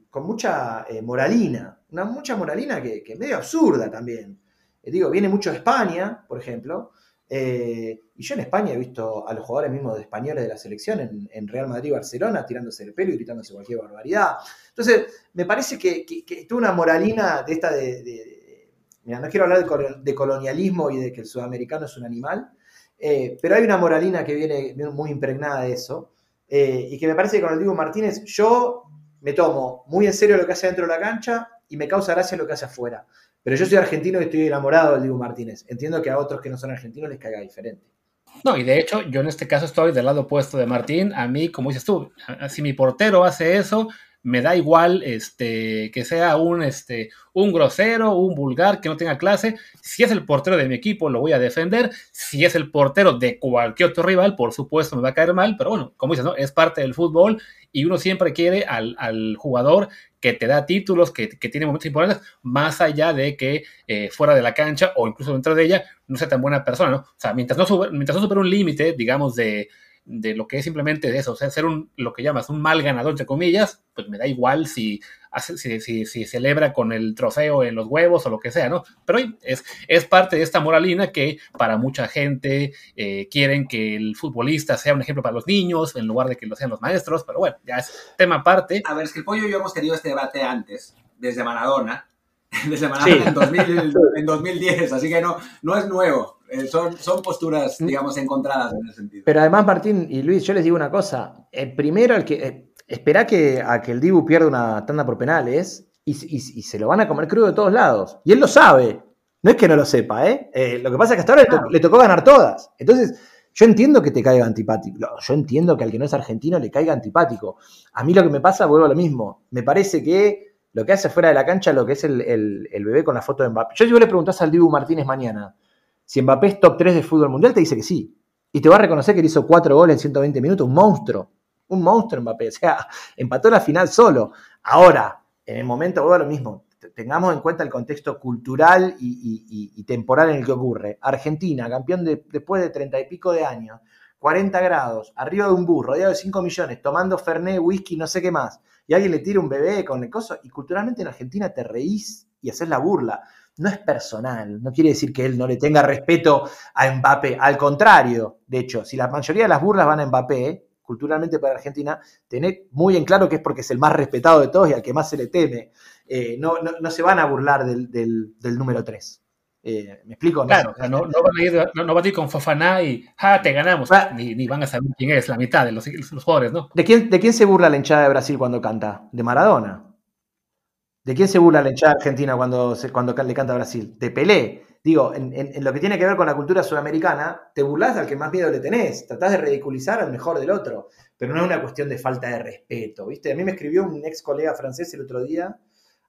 con mucha eh, moralina, una mucha moralina que, que medio absurda también. digo, viene mucho de España, por ejemplo, y yo en España he visto a los jugadores mismos de españoles de la selección en, Real Madrid y Barcelona tirándose el pelo y gritándose cualquier barbaridad. Entonces, me parece que, que, una moralina de esta de No quiero hablar de, colonialismo y de que el sudamericano es un animal, eh, pero hay una moralina que viene muy impregnada de eso, eh, y que me parece que con el Diego Martínez yo me tomo muy en serio lo que hace dentro de la cancha y me causa gracia lo que hace afuera. Pero yo soy argentino y estoy enamorado del Diego Martínez. Entiendo que a otros que no son argentinos les caiga diferente. No, y de hecho, yo en este caso estoy del lado opuesto de Martín. A mí, como dices tú, si mi portero hace eso, me da igual este, que sea un, este, un grosero, un vulgar, que no tenga clase. Si es el portero de mi equipo, lo voy a defender. Si es el portero de cualquier otro rival, por supuesto me va a caer mal, pero bueno, como dices, ¿no? es parte del fútbol y uno siempre quiere al, jugador que te da títulos, que, tiene momentos importantes, más allá de que eh, fuera de la cancha o incluso dentro de ella no sea tan buena persona, ¿no? O sea, mientras no, sube, mientras no supera un límite, digamos, de, de lo que es simplemente eso, o sea, ser un, lo que llamas un mal ganador, entre comillas, pues me da igual si, hace, si, si, celebra con el trofeo en los huevos o lo que sea, ¿no? Pero es, es parte de esta moralina que para mucha gente eh, quieren que el futbolista sea un ejemplo para los niños en lugar de que lo sean los maestros, pero bueno, ya es tema aparte. A ver, es que el pollo y yo hemos tenido este debate antes, desde Maradona, desde Maradona en, 2010, así que no, no es nuevo. Eh, son, son posturas, mm. digamos, encontradas en ese sentido. Pero además, Martín y Luis, yo les digo una cosa. El primero, el que, eh, espera que, a que el Dibu pierda una tanda por penales y, se lo van a comer crudo de todos lados. Y él lo sabe. No es que no lo sepa, ¿eh? eh lo que pasa es que hasta ahora le, tocó ganar todas. Entonces, yo entiendo que te caiga antipático. Yo entiendo que al que no es argentino le caiga antipático. A mí lo que me pasa, vuelvo a lo mismo. Me parece que lo que hace fuera de la cancha, lo que es el, bebé con la foto de Mbappé. Yo si le preguntás al Dibu Martínez mañana si Mbappé es top 3 de fútbol mundial, te dice que sí. Y te va a reconocer que le hizo 4 goles en 120 minutos, un monstruo. Un monstruo Mbappé. O sea, empató la final solo. Ahora, en el momento, vuelvo a lo mismo. Tengamos en cuenta el contexto cultural y, temporal en el que ocurre. Argentina, campeón después de 30 y pico de años, 40 grados, arriba de un bus, rodeado de 5 millones, tomando Fernet, whisky, no sé qué más, y alguien le tira un bebé con el coso, y culturalmente en Argentina te reís y haces la burla no es personal, no quiere decir que él no le tenga respeto a Mbappé, al contrario, de hecho, si la mayoría de las burlas van a Mbappé, culturalmente para Argentina, tened muy en claro que es porque es el más respetado de todos y al que más se le teme. Eh, no, no, se van a burlar del, número 3. Eh, ¿Me explico? Claro, no, van a ir, no, van a ir con Fofaná y ¡ja, te ganamos! Ah. ni, van a saber quién es la mitad de los, los jugadores, ¿no? ¿De quién, ¿De quién se burla la hinchada de Brasil cuando canta? De Maradona. ¿De quién se burla la hinchada argentina cuando, cuando le canta a Brasil? De Pelé. Digo, en, lo que tiene que ver con la cultura sudamericana, te burlas al que más miedo le tenés, tratás de ridiculizar al mejor del otro, pero no es una cuestión de falta de respeto, ¿viste? A mí me escribió un ex colega francés el otro día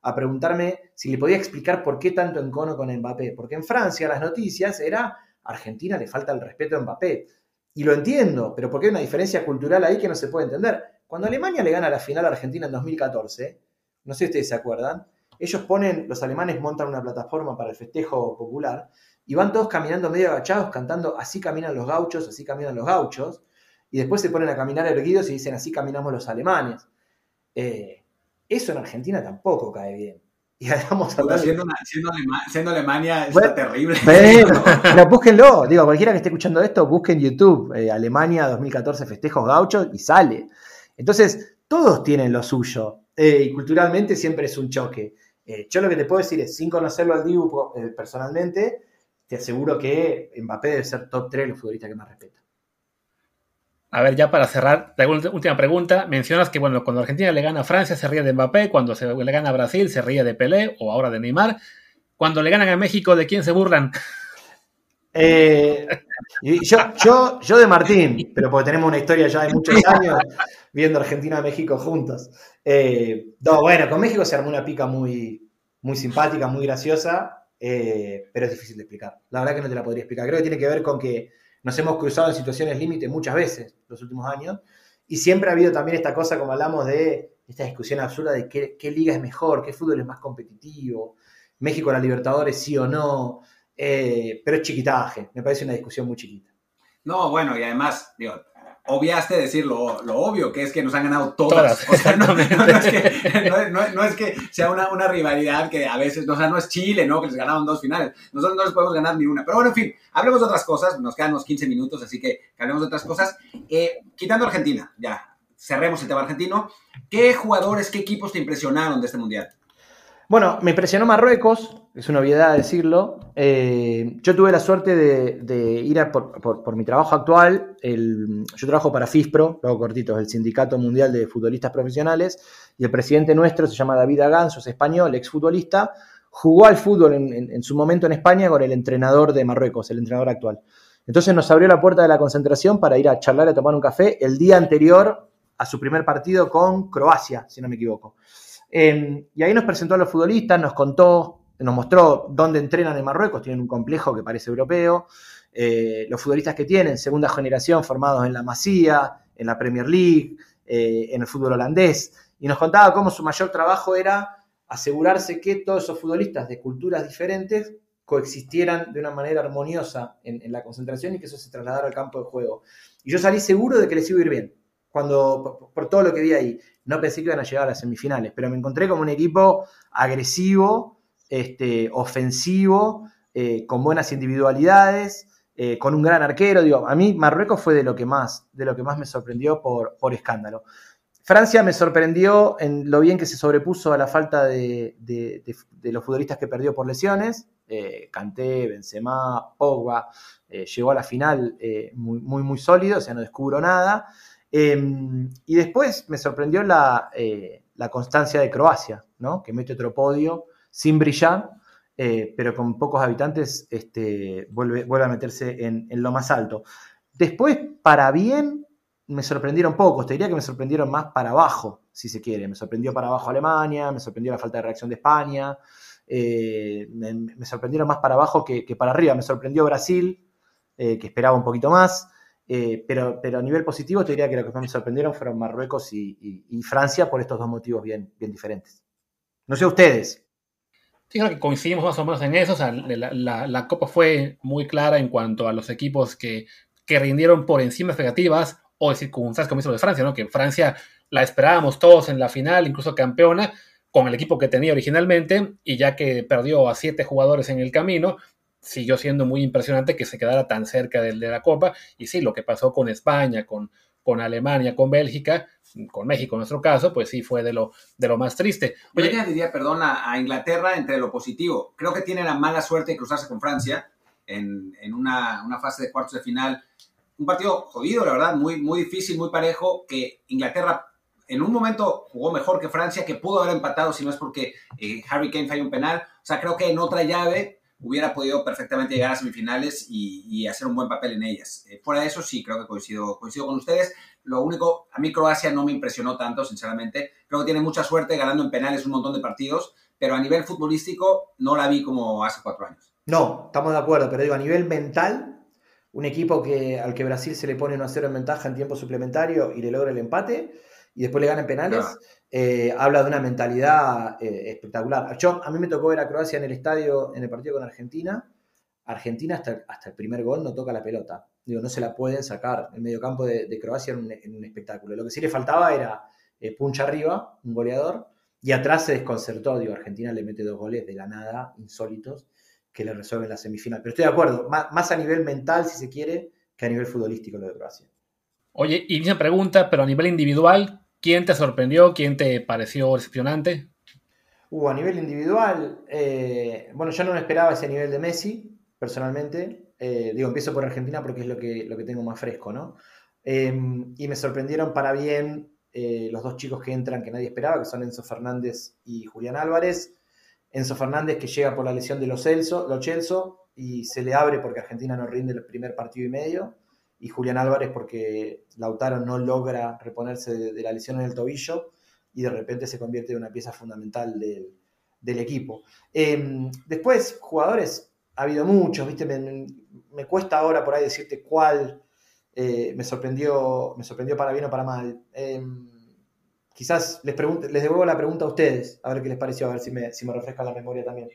a preguntarme si le podía explicar por qué tanto encono con Mbappé, porque en Francia las noticias era Argentina le falta el respeto a Mbappé. Y lo entiendo, pero porque hay una diferencia cultural ahí que no se puede entender. Cuando Alemania le gana la final a Argentina en 2014, no sé si ustedes se acuerdan, ellos ponen, los alemanes montan una plataforma para el festejo popular y van todos caminando medio agachados, cantando así caminan los gauchos, así caminan los gauchos, y después se ponen a caminar erguidos y dicen así caminamos los alemanes. Eh, eso en Argentina tampoco cae bien. Y hablamos siendo, siendo, Alemania está terrible. Pero, búsquenlo, digo, cualquiera que esté escuchando esto, busquen YouTube, eh, Alemania 2014 festejos gauchos y sale. Entonces, todos tienen lo suyo. Eh, y culturalmente siempre es un choque. Eh, yo lo que te puedo decir es, sin conocerlo al Dibu personalmente, te aseguro que Mbappé debe ser top 3 los futbolistas que más respeta. A ver, ya para cerrar, última pregunta. Mencionas que bueno, cuando Argentina le gana a Francia se ríe de Mbappé, cuando le gana a Brasil se ríe de Pelé o ahora de Neymar. Cuando le ganan a México, ¿de quién se burlan? yo, yo, yo de Martín, pero porque tenemos una historia ya de muchos años viendo Argentina-México juntos. Eh, no, bueno, con México se armó una pica muy, muy simpática, muy graciosa, eh, pero es difícil de explicar. La verdad que no te la podría explicar. Creo que tiene que ver con que nos hemos cruzado en situaciones límite muchas veces los últimos años y siempre ha habido también esta cosa, como hablamos de esta discusión absurda de qué, liga es mejor, qué fútbol es más competitivo, México la Libertadores sí o no, eh, pero es chiquitaje, me parece una discusión muy chiquita. No, bueno, y además, digo, obviaste decir lo, obvio, que es que nos han ganado todas. O sea, no, es que, sea una, una, rivalidad que a veces, o sea, no es Chile, ¿no? Que les ganaron dos finales. Nosotros no les podemos ganar ni una. Pero bueno, en fin, hablemos de otras cosas. Nos quedan unos 15 minutos, así que hablemos de otras cosas. Eh, quitando Argentina, ya, cerremos el tema argentino. ¿Qué jugadores, qué equipos te impresionaron de este mundial? Bueno, me impresionó Marruecos, es una obviedad decirlo. Eh, yo tuve la suerte de, ir por, mi trabajo actual. yo trabajo para FISPRO, luego cortitos, el Sindicato Mundial de Futbolistas Profesionales, y el presidente nuestro se llama David Aganzo, es español, exfutbolista. Jugó al fútbol en, su momento en España con el entrenador de Marruecos, el entrenador actual. Entonces nos abrió la puerta de la concentración para ir a charlar, a tomar un café el día anterior a su primer partido con Croacia, si no me equivoco. Em, y ahí nos presentó a los futbolistas, nos contó, nos mostró dónde entrenan en Marruecos, tienen un complejo que parece europeo, eh, los futbolistas que tienen, segunda generación, formados en la Masía, en la Premier League, eh, en el fútbol holandés, y nos contaba cómo su mayor trabajo era asegurarse que todos esos futbolistas de culturas diferentes coexistieran de una manera armoniosa en, la concentración y que eso se trasladara al campo de juego. Y yo salí seguro de que les iba a ir bien, cuando, por todo lo que vi ahí no pensé que iban a llegar a las semifinales, pero me encontré como un equipo agresivo, este, ofensivo, eh, con buenas individualidades, eh, con un gran arquero. Digo, a mí Marruecos fue de lo que más, de lo que más me sorprendió por, por escándalo. Francia me sorprendió en lo bien que se sobrepuso a la falta de, los futbolistas que perdió por lesiones. Eh, Kanté, Benzema, Pogba, eh, llegó a la final muy, muy, muy sólido, o sea, no descubro nada. Em, y después me sorprendió la, constancia de Croacia, ¿no? que mete otro podio sin brillar, pero con pocos habitantes este, vuelve, a meterse en, lo más alto. Después, para bien, me sorprendieron pocos, te diría que me sorprendieron más para abajo, si se quiere. Me sorprendió para abajo Alemania, me sorprendió la falta de reacción de España, eh, me, sorprendieron más para abajo que, para arriba. Me sorprendió Brasil, eh, que esperaba un poquito más, eh, pero, pero a nivel positivo te diría que lo que más me sorprendieron fueron Marruecos y, Francia por estos dos motivos bien, bien diferentes. No sé ustedes. Sí, creo que coincidimos más o menos en eso. la, la, Copa fue muy clara en cuanto a los equipos que, que rindieron por encima de expectativas o de circunstancias como hizo de Francia, ¿no? Que Francia la esperábamos todos en la final, incluso campeona, con el equipo que tenía originalmente, y ya que perdió a siete jugadores en el camino, siguió siendo muy impresionante que se quedara tan cerca del de la Copa. Y sí, lo que pasó con España, con, con Alemania, con Bélgica, con México en nuestro caso, pues sí fue de lo, de lo más triste. Oye, Yo diría, perdón, a, Inglaterra entre lo positivo. Creo que tiene la mala suerte de cruzarse con Francia en, en una, una, fase de cuartos de final un partido jodido, la verdad, muy, muy difícil, muy parejo, que Inglaterra en un momento jugó mejor que Francia, que pudo haber empatado si no es porque eh, Harry Kane falló un penal. O sea, creo que en otra llave hubiera podido perfectamente llegar a semifinales y, hacer un buen papel en ellas. Eh, fuera de eso, sí, creo que coincido, coincido con ustedes. Lo único, a mí Croacia no me impresionó tanto, sinceramente. Creo que tiene mucha suerte ganando en penales un montón de partidos, pero a nivel futbolístico no la vi como hace cuatro años. No, estamos de acuerdo, pero digo, a nivel mental un equipo que, al que Brasil se le pone 1 a 0 en ventaja en tiempo suplementario y le logra el empate y después le gana en penales, eh, habla de una mentalidad eh, espectacular. Yo, a mí me tocó ver a Croacia en el estadio, en el partido con Argentina. Argentina hasta, hasta el primer gol no toca la pelota. Digo, no se la pueden sacar. El mediocampo de, de Croacia en un, espectáculo. Lo que sí le faltaba era eh, puncha arriba, un goleador, y atrás se desconcertó. Digo, Argentina le mete dos goles de la nada, insólitos que le resuelven la semifinal. Pero estoy de acuerdo, más, a nivel mental, si se quiere, que a nivel futbolístico lo de Croacia. Oye, y una pregunta, pero a nivel individual, ¿quién te sorprendió? ¿Quién te pareció decepcionante? Uh, a nivel individual, eh, bueno, yo no me esperaba ese nivel de Messi, personalmente. Eh, digo, empiezo por Argentina porque es lo que, lo que tengo más fresco, ¿no? Em, y me sorprendieron para bien eh, los dos chicos que entran que nadie esperaba, que son Enzo Fernández y Julián Álvarez. Enzo Fernández que llega por la lesión de los Celso, los y se le abre porque Argentina no rinde el primer partido y medio. Y Julián Álvarez porque Lautaro no logra reponerse de, la lesión en el tobillo y de repente se convierte en una pieza fundamental del, equipo. Em, después, jugadores, ha habido muchos, ¿viste? Me, cuesta ahora por ahí decirte cuál eh, me, sorprendió, me sorprendió para bien o para mal. Em, quizás les, les devuelvo la pregunta a ustedes, a ver qué les pareció, a ver si me, si me refresca la memoria también.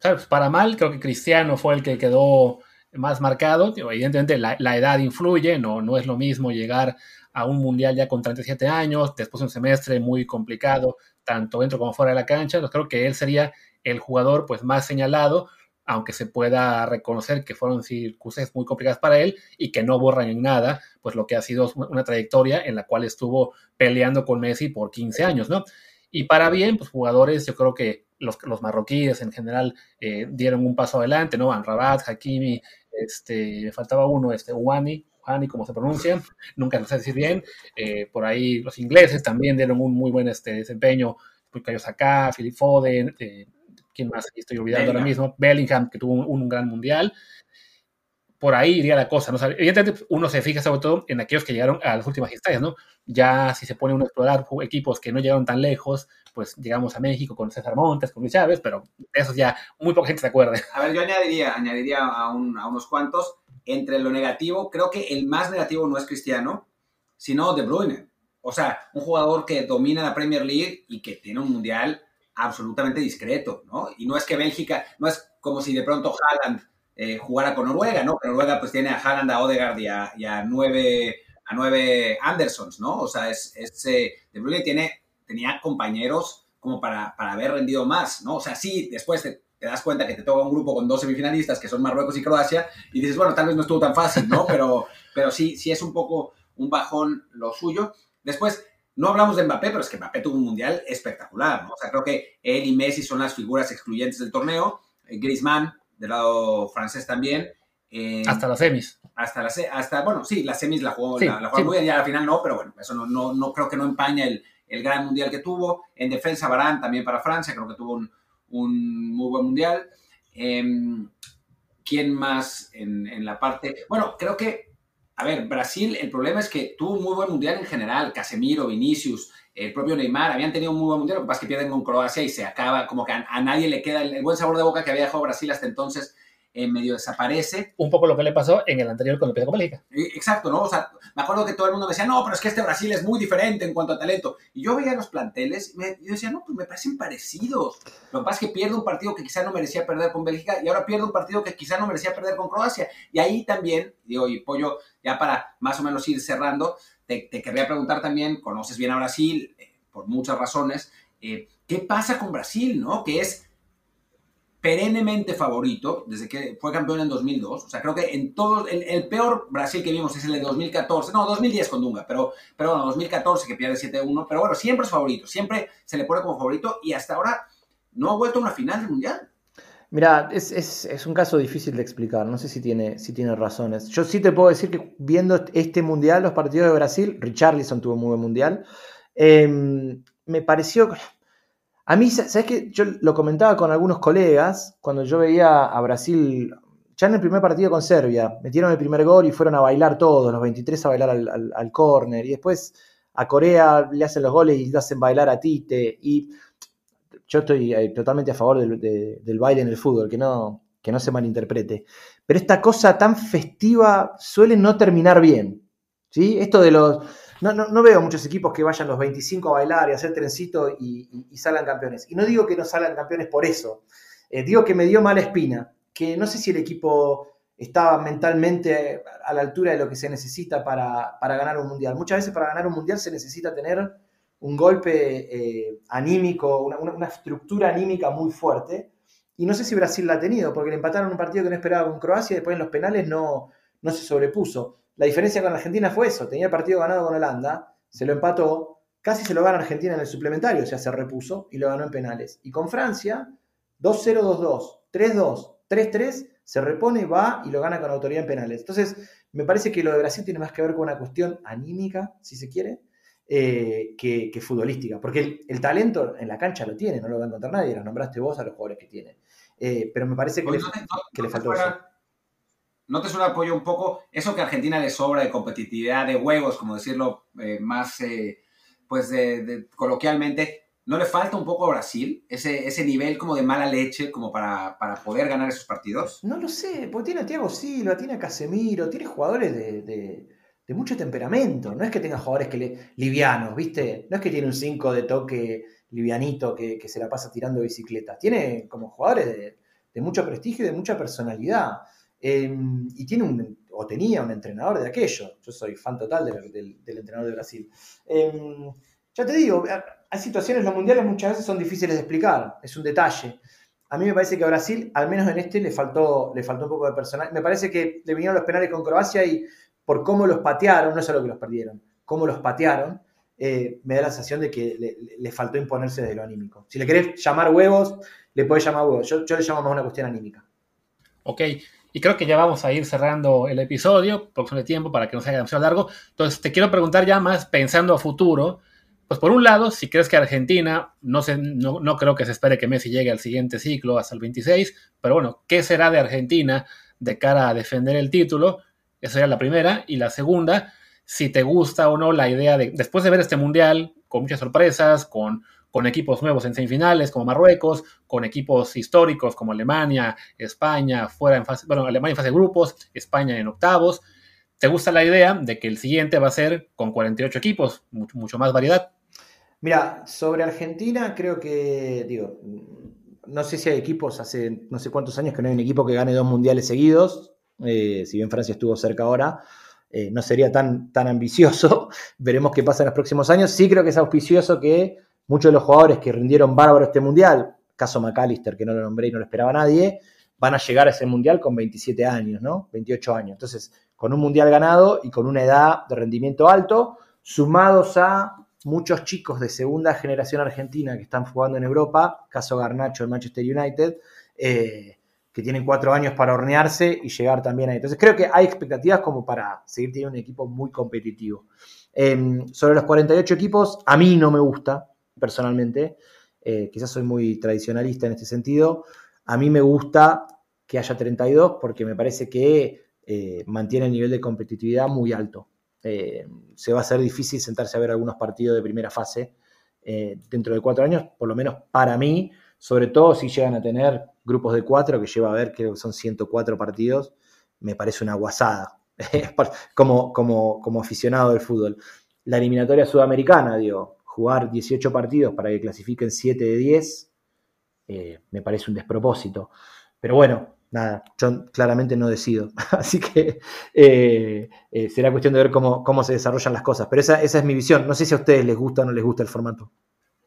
Pues para mal, creo que Cristiano fue el que quedó más marcado. Evidentemente la, edad influye, no, no es lo mismo llegar a un mundial ya con 37 años, después de un semestre muy complicado, tanto dentro como fuera de la cancha. creo que él sería el jugador pues, más señalado, aunque se pueda reconocer que fueron circunstancias muy complicadas para él y que no borran en nada, pues lo que ha sido una trayectoria en la cual estuvo peleando con Messi por 15 años, ¿no? Y para bien, pues jugadores, yo creo que los, los marroquíes en general eh, dieron un paso adelante, ¿no? Anrabat, Hakimi, este, me faltaba uno, este, Uani, Uani, como se pronuncia, nunca lo sé decir bien. Eh, por ahí los ingleses también dieron un muy buen este, desempeño, Pucayo Saka, Philip Foden, eh, ¿quién más? Estoy olvidando ahora mismo. Bellingham, que tuvo un, gran mundial. Por ahí iría la cosa, ¿no? evidentemente uno se fija sobre todo en aquellos que llegaron a las últimas instancias, ¿no? Ya si se pone uno a explorar equipos que no llegaron tan lejos, pues llegamos a México con César Montes, con Luis Chávez, pero de esos ya muy poca gente se acuerda. A ver, yo añadiría, añadiría a, a unos cuantos, entre lo negativo, creo que el más negativo no es Cristiano, sino De Bruyne. O sea, un jugador que domina la Premier League y que tiene un mundial absolutamente discreto, ¿no? Y no es que Bélgica, no es como si de pronto Haaland eh, jugara con Noruega, ¿no? Que Noruega pues tiene a Haaland, a Odegaard y a, nueve, a nueve Andersons, ¿no? O sea, es, es eh, De Bruyne tiene, tenía compañeros como para, para haber rendido más, ¿no? O sea, sí, después te, das cuenta que te toca un grupo con dos semifinalistas que son Marruecos y Croacia y dices, bueno, tal vez no estuvo tan fácil, ¿no? Pero, pero sí, sí es un poco un bajón lo suyo. Después, no hablamos de Mbappé, pero es que Mbappé tuvo un mundial espectacular, ¿no? O sea, creo que él y Messi son las figuras excluyentes del torneo. Eh, Griezmann, del lado francés también. Eh, hasta las semis. Hasta, la, hasta, bueno, sí, las semis la jugó, la, jugó muy bien, ya al final no, pero bueno, eso no, no, no creo que no empaña el, el, gran mundial que tuvo. En defensa, Barán también para Francia, creo que tuvo un, un muy buen mundial. Em, ¿Quién más en, en la parte? Bueno, creo que a ver, Brasil, el problema es que tuvo un muy buen mundial en general. Casemiro, Vinicius, el propio Neymar habían tenido un muy buen mundial. Lo que pasa es que pierden con Croacia y se acaba, como que a, nadie le queda el, buen sabor de boca que había dejado Brasil hasta entonces en medio desaparece. Un poco lo que le pasó en el anterior con el con Bélgica. Exacto, ¿no? O sea, me acuerdo que todo el mundo me decía, no, pero es que este Brasil es muy diferente en cuanto a talento. Y yo veía los planteles y yo decía, no, pues me parecen parecidos. Lo que pasa es que pierde un partido que quizá no merecía perder con Bélgica y ahora pierde un partido que quizá no merecía perder con Croacia. Y ahí también, digo, y Pollo, ya para más o menos ir cerrando, te, querría preguntar también, conoces bien a Brasil, eh, por muchas razones, eh, ¿qué pasa con Brasil, no? Que es perennemente favorito desde que fue campeón en 2002. O sea, creo que en todo, el, peor Brasil que vimos es el de 2014, no, 2010 con Dunga, pero, pero bueno, 2014 que pierde 7-1, pero bueno, siempre es favorito, siempre se le pone como favorito y hasta ahora no ha vuelto a una final del Mundial. Mira, es, es, un caso difícil de explicar, no sé si tiene, si tiene razones. Yo sí te puedo decir que viendo este Mundial, los partidos de Brasil, Richarlison tuvo muy buen Mundial, em, me pareció, a mí, ¿sabes qué? Yo lo comentaba con algunos colegas cuando yo veía a Brasil, ya en el primer partido con Serbia, metieron el primer gol y fueron a bailar todos, los 23 a bailar al, al, córner, y después a Corea le hacen los goles y le hacen bailar a Tite, y yo estoy eh, totalmente a favor del, del baile en el fútbol, que no, que no se malinterprete. Pero esta cosa tan festiva suele no terminar bien. ¿sí? Esto de los no, veo muchos equipos que vayan los 25 a bailar y hacer trencito y, salgan campeones. Y no digo que no salgan campeones por eso. Eh, digo que me dio mala espina, que no sé si el equipo estaba mentalmente a la altura de lo que se necesita para, ganar un mundial. Muchas veces para ganar un mundial se necesita tener un golpe eh, anímico, una, estructura anímica muy fuerte. Y no sé si Brasil la ha tenido, porque le empataron un partido que no esperaba con Croacia y después en los penales no, no se sobrepuso. La diferencia con Argentina fue eso, tenía el partido ganado con Holanda, se lo empató, casi se lo gana Argentina en el suplementario, o sea, se repuso y lo ganó en penales. Y con Francia, 2-0, 2-2, 3-2, 3-3, se repone, va y lo gana con autoridad en penales. Entonces, me parece que lo de Brasil tiene más que ver con una cuestión anímica, si se quiere, eh, que, futbolística. Porque el, talento en la cancha lo tiene, no lo va a encontrar nadie, lo nombraste vos a los jugadores que tiene. Eh, pero me parece que, le, que le faltó eso. ¿No te suena apoyo un poco eso que a Argentina le sobra de competitividad, de huevos, como decirlo eh, más, pues de, coloquialmente? ¿No le falta un poco a Brasil ese, ese nivel como de mala leche como para, poder ganar esos partidos? No lo sé, porque tiene a Thiago Silva, tiene a Casemiro, tiene jugadores de, mucho temperamento. No es que tenga jugadores que le, livianos, ¿viste? No es que tiene un 5 de toque livianito que, se la pasa tirando bicicletas. Tiene como jugadores de, de mucho prestigio y de mucha personalidad. Em, y tiene un, o tenía un entrenador de aquello. Yo soy fan total del, entrenador de Brasil. Em, ya te digo, hay situaciones, los mundiales muchas veces son difíciles de explicar, es un detalle. A mí me parece que a Brasil, al menos en este, le faltó, le faltó un poco de personal. Me parece que le vinieron los penales con Croacia y por cómo los patearon, no solo que los perdieron, cómo los patearon, eh, me da la sensación de que le, faltó imponerse desde lo anímico. Si le querés llamar huevos, le podés llamar huevos. Yo, yo le llamo más una cuestión anímica. Ok, y creo que ya vamos a ir cerrando el episodio, por de tiempo, para que no sea demasiado largo. Entonces, te quiero preguntar ya más pensando a futuro. Pues por un lado, si crees que Argentina, no, sé, no, no creo que se espere que Messi llegue al siguiente ciclo hasta el 26, pero bueno, ¿qué será de Argentina de cara a defender el título? Esa sería la primera. Y la segunda, si te gusta o no la idea de, después de ver este mundial, con muchas sorpresas, con con equipos nuevos en semifinales como Marruecos, con equipos históricos como Alemania, España, fuera en fase, bueno, Alemania en fase de grupos, España en octavos. ¿Te gusta la idea de que el siguiente va a ser con 48 equipos, mucho, más variedad? Mira, sobre Argentina creo que, digo, no sé si hay equipos, hace no sé cuántos años que no hay un equipo que gane dos mundiales seguidos, eh, si bien Francia estuvo cerca ahora, eh, no sería tan, tan ambicioso, veremos qué pasa en los próximos años, sí creo que es auspicioso que Muchos de los jugadores que rindieron bárbaro este mundial, caso McAllister, que no lo nombré y no lo esperaba nadie, van a llegar a ese mundial con 27 años, ¿no? 28 años. Entonces, con un mundial ganado y con una edad de rendimiento alto, sumados a muchos chicos de segunda generación argentina que están jugando en Europa, caso Garnacho en Manchester United, eh, que tienen cuatro años para hornearse y llegar también ahí. Entonces creo que hay expectativas como para seguir teniendo un equipo muy competitivo. Em, sobre los 48 equipos, a mí no me gusta personalmente, eh, quizás soy muy tradicionalista en este sentido, a mí me gusta que haya 32 porque me parece que eh, mantiene el nivel de competitividad muy alto. Eh, se va a hacer difícil sentarse a ver algunos partidos de primera fase eh, dentro de cuatro años, por lo menos para mí, sobre todo si llegan a tener grupos de cuatro, que lleva a ver, que son 104 partidos, me parece una guasada, como, como, como aficionado del fútbol. La eliminatoria sudamericana, digo, jugar 18 partidos para que clasifiquen 7 de 10, me parece un despropósito. Pero bueno, nada, yo claramente no decido. Así que eh, eh, será cuestión de ver cómo, cómo, se desarrollan las cosas. Pero esa, esa, es mi visión. No sé si a ustedes les gusta o no les gusta el formato.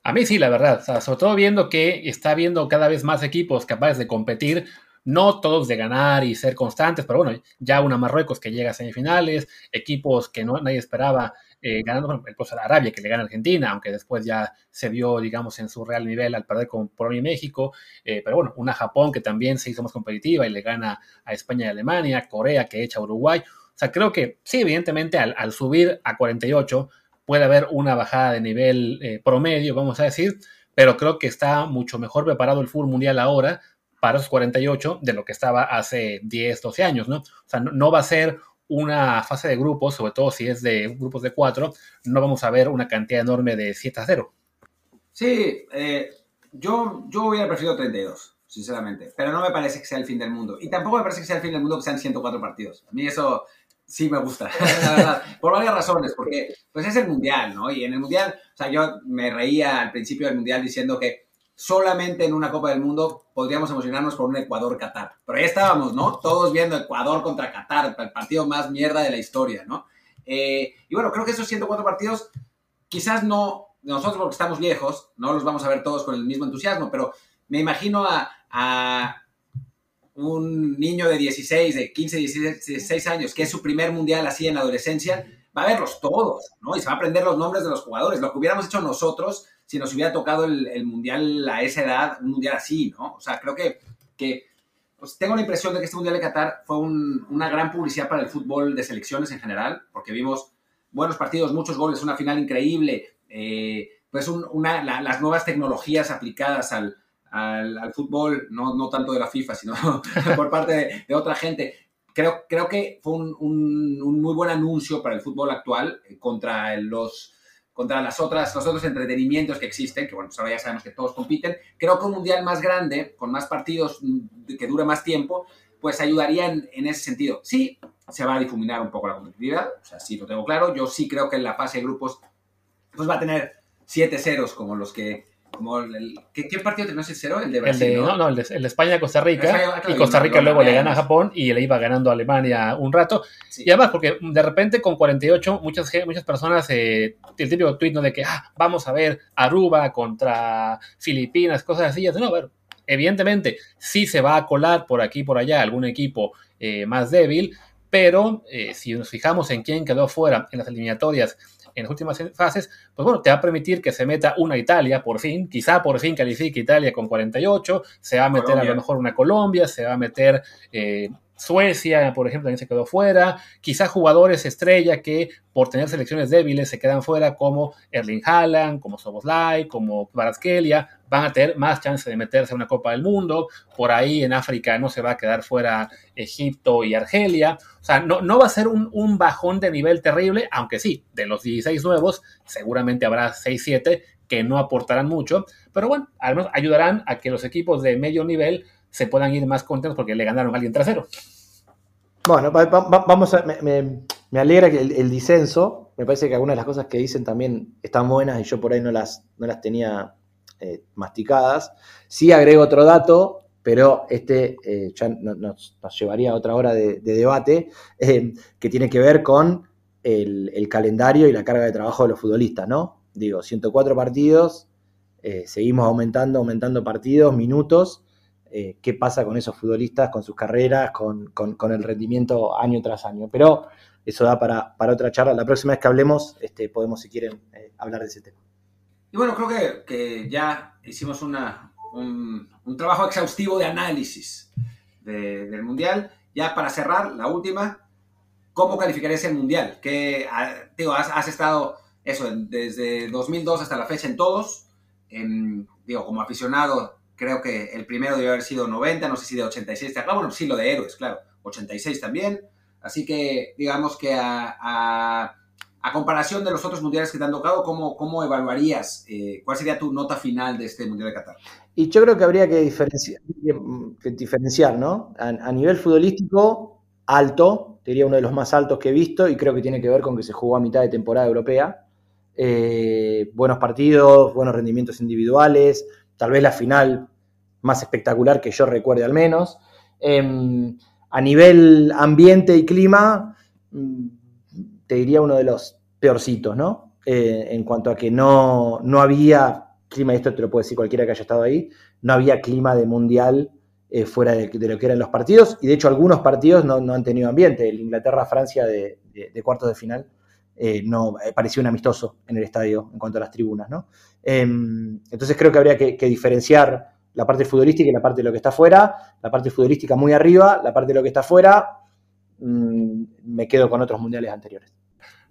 A mí sí, la verdad. sobre todo viendo que está viendo cada vez más equipos capaces de competir, no todos de ganar y ser constantes, pero bueno, ya una Marruecos que llega a semifinales, equipos que no, nadie esperaba eh, ganando bueno, el de Arabia, que le gana a Argentina, aunque después ya se vio, digamos, en su real nivel al perder con Polonia y México. Eh, pero bueno, una Japón que también se hizo más competitiva y le gana a España y Alemania, Corea que echa a Uruguay. O sea, creo que sí, evidentemente, al, al subir a 48 puede haber una bajada de nivel eh, promedio, vamos a decir, pero creo que está mucho mejor preparado el fútbol mundial ahora para esos 48 de lo que estaba hace 10, 12 años, ¿no? O sea, no, va a ser una fase de grupos, sobre todo si es de grupos de cuatro, no vamos a ver una cantidad enorme de 7 a 0. Sí, eh, yo, yo hubiera preferido 32, sinceramente, pero no me parece que sea el fin del mundo. Y tampoco me parece que sea el fin del mundo que sean 104 partidos. A mí eso sí me gusta, la verdad, por varias razones, porque pues es el Mundial, ¿no? Y en el Mundial, o sea, yo me reía al principio del Mundial diciendo que solamente en una Copa del Mundo podríamos emocionarnos por un Ecuador-Qatar. Pero ahí estábamos, ¿no? Todos viendo Ecuador contra Qatar, el partido más mierda de la historia, ¿no? Eh, y bueno, creo que esos 104 partidos, quizás no, nosotros porque estamos viejos, no los vamos a ver todos con el mismo entusiasmo, pero me imagino a un niño de 16, de 15, 16 años, que es su primer mundial así en adolescencia, va a verlos todos, ¿no? Y se va a aprender los nombres de los jugadores. Lo que hubiéramos hecho nosotros si nos hubiera tocado el, mundial a esa edad, un mundial así, ¿no? O sea, creo que, que pues tengo la impresión de que este mundial de Qatar fue una gran publicidad para el fútbol de selecciones en general, porque vimos buenos partidos, muchos goles, una final increíble, eh, pues una, las nuevas tecnologías aplicadas al, al, fútbol, no, no, tanto de la FIFA, sino por parte de, otra gente. Creo, creo que fue un, un, muy buen anuncio para el fútbol actual eh, contra los contra las otras, los otros entretenimientos que existen, que bueno, pues ahora ya sabemos que todos compiten. Creo que un mundial más grande, con más partidos, mm, que dure más tiempo, pues ayudaría en, en, ese sentido. Sí, se va a difuminar un poco la competitividad, o sea, sí lo tengo claro. Yo sí creo que en la fase de grupos, pues va a tener siete ceros como los que como el, ¿qué, ¿qué, partido terminó 6-0? El de Brasil. El de, ¿no? no, el de, el de España-Costa Rica. y Costa Rica luego le gana a Japón y le iba ganando a Alemania un rato. Sí. Y además, porque de repente con 48, muchas, muchas personas, eh, el típico tweet ¿no? de que ah, vamos a ver Aruba contra Filipinas, cosas así. No, a ver, evidentemente sí se va a colar por aquí por allá algún equipo eh, más débil, pero eh, si nos fijamos en quién quedó fuera en las eliminatorias en las últimas fases, pues bueno, te va a permitir que se meta una Italia por fin, quizá por fin califique Italia con 48, se va a meter Colombia. a lo mejor una Colombia, se va a meter eh, Suecia, por ejemplo, también se quedó fuera. Quizá jugadores estrella que por tener selecciones débiles se quedan fuera, como Erling Haaland, como Soboslai, como Kvaratskhelia, van a tener más chance de meterse a una Copa del Mundo. Por ahí en África no se va a quedar fuera Egipto y Argelia. O sea, no, no va a ser un, un bajón de nivel terrible, aunque sí, de los 16 nuevos, seguramente habrá 6-7 que no aportarán mucho, pero bueno, al menos ayudarán a que los equipos de medio nivel se puedan ir más contentos porque le ganaron a alguien trasero. Bueno, va, va, vamos a, me, me, alegra que el, disenso, me parece que algunas de las cosas que dicen también están buenas y yo por ahí no las, no las tenía eh, masticadas. Sí agrego otro dato, pero este eh, ya no, nos, llevaría a otra hora de, de debate, eh, que tiene que ver con el, el, calendario y la carga de trabajo de los futbolistas, ¿no? Digo, 104 partidos, seguimos aumentando, aumentando partidos, minutos, eh, qué pasa con esos futbolistas, con sus carreras, con, con, con, el rendimiento año tras año. Pero eso da para, para otra charla. La próxima vez que hablemos, este, podemos, si quieren, eh, hablar de ese tema. Y bueno, creo que, que ya hicimos una, un, un, trabajo exhaustivo de análisis de, del Mundial. Ya para cerrar, la última, ¿cómo calificarías el Mundial? Que, digo, has, has estado eso, desde 2002 hasta la fecha en todos. En, digo, como aficionado, creo que el primero debe haber sido 90, no sé si de 86 te bueno, sí, lo de héroes, claro, 86 también. Así que, digamos que a, a, a comparación de los otros mundiales que te han tocado, ¿cómo, cómo evaluarías? Eh, ¿Cuál sería tu nota final de este Mundial de Qatar? Y yo creo que habría que diferenciar, que diferenciar ¿no? A, a nivel futbolístico, alto, diría uno de los más altos que he visto, y creo que tiene que ver con que se jugó a mitad de temporada europea eh, buenos partidos, buenos rendimientos individuales, tal vez la final más espectacular que yo recuerde al menos. Eh, a nivel ambiente y clima, mm, te diría uno de los peorcitos, ¿no? Eh, en cuanto a que no, no, había clima, esto te lo puede decir cualquiera que haya estado ahí, no había clima de mundial eh, fuera de, lo que eran los partidos, y de hecho algunos partidos no, no han tenido ambiente. El Inglaterra-Francia de cuartos de final eh, no eh, parecía un amistoso en el estadio en cuanto a las tribunas, ¿no? Eh, entonces creo que habría que, diferenciar la parte futbolística y la parte de lo que está afuera, la parte futbolística muy arriba, la parte de lo que está afuera, mmm, me quedo con otros mundiales anteriores.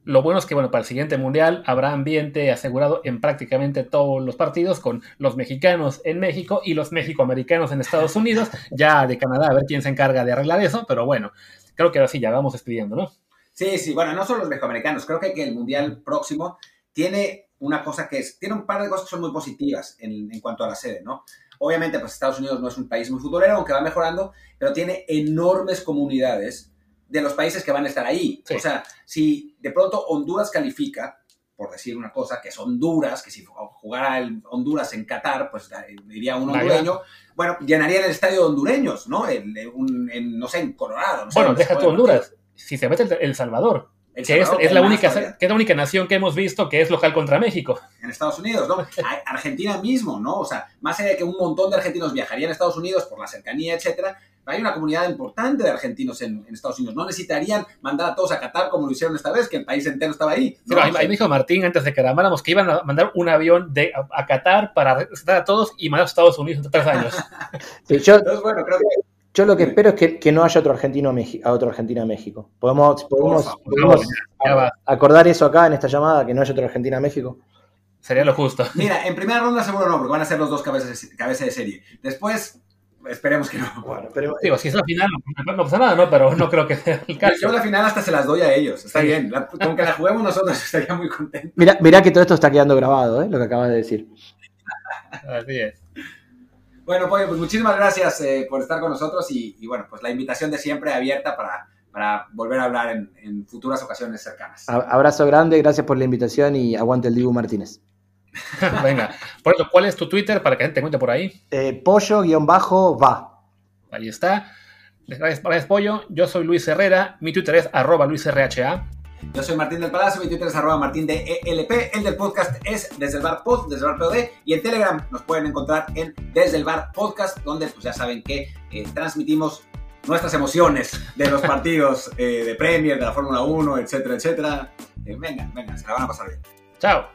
Lo bueno es que, bueno, para el siguiente mundial habrá ambiente asegurado en prácticamente todos los partidos, con los mexicanos en México y los mexicoamericanos en Estados Unidos, ya de Canadá, a ver quién se encarga de arreglar eso, pero bueno, creo que ahora sí, ya vamos despidiendo, ¿no? Sí, sí, bueno, no solo los mexicoamericanos, creo que, que el Mundial próximo tiene una cosa que es, tiene un par de cosas que son muy positivas en, en, cuanto a la sede, ¿no? Obviamente, pues Estados Unidos no es un país muy futbolero, aunque va mejorando, pero tiene enormes comunidades de los países que van a estar ahí. Sí. O sea, si de pronto Honduras califica, por decir una cosa, que es Honduras, que si jugara el Honduras en Qatar, pues diría un hondureño, bueno, llenaría el estadio de hondureños, ¿no? En, en, no sé, en Colorado. No sé, bueno, deja tu Honduras si se mete El, el Salvador, el que Salvador, es, es la única, que es la única nación que hemos visto que es local contra México. En Estados Unidos, ¿no? Argentina mismo, ¿no? O sea, más allá de que un montón de argentinos viajarían a Estados Unidos por la cercanía, etcétera, hay una comunidad importante de argentinos en, en, Estados Unidos. No necesitarían mandar a todos a Qatar como lo hicieron esta vez, que el país entero estaba ahí. ¿no? ahí, ahí, me dijo Martín antes de que grabáramos que iban a mandar un avión de, a, a Qatar para rescatar a todos y mandar a Estados Unidos en tres años. sí, yo, Entonces, bueno, creo que yo lo que espero es que, que no haya otro argentino a, otro argentino a México. ¿Podemos, podemos, favor, podemos no, acordar eso acá en esta llamada, que no haya otro argentino a México? Sería lo justo. Mira, en primera ronda seguro no, porque van a ser los dos cabezas, cabezas de serie. Después, esperemos que no. Bueno, pero, Digo, si es la final, no, no, pasa nada, ¿no? Pero no creo que sea el caso. Yo la final hasta se las doy a ellos, está sí. bien. La, con que la juguemos nosotros estaría muy contento. Mira, mira que todo esto está quedando grabado, ¿eh? Lo que acabas de decir. Así es. Bueno, Pollo, pues muchísimas gracias eh, por estar con nosotros y, y, bueno, pues la invitación de siempre abierta para, para volver a hablar en, en, futuras ocasiones cercanas. Abrazo grande, gracias por la invitación y aguante el Dibu Martínez. Venga, por eso, ¿cuál es tu Twitter para que la gente te cuente por ahí? Eh, Pollo-va. Ahí está. Gracias, gracias, Pollo. Yo soy Luis Herrera. Mi Twitter es arroba luisrha. Yo soy Martín del Palacio, mi Twitter es arroba martín de ELP, el del podcast es desde el bar pod, desde el bar POD, y en Telegram nos pueden encontrar en desde el bar podcast, donde pues ya saben que eh, transmitimos nuestras emociones de los partidos eh, de Premier, de la Fórmula 1, etcétera, etcétera. Eh, venga, venga, se la van a pasar bien. Chao.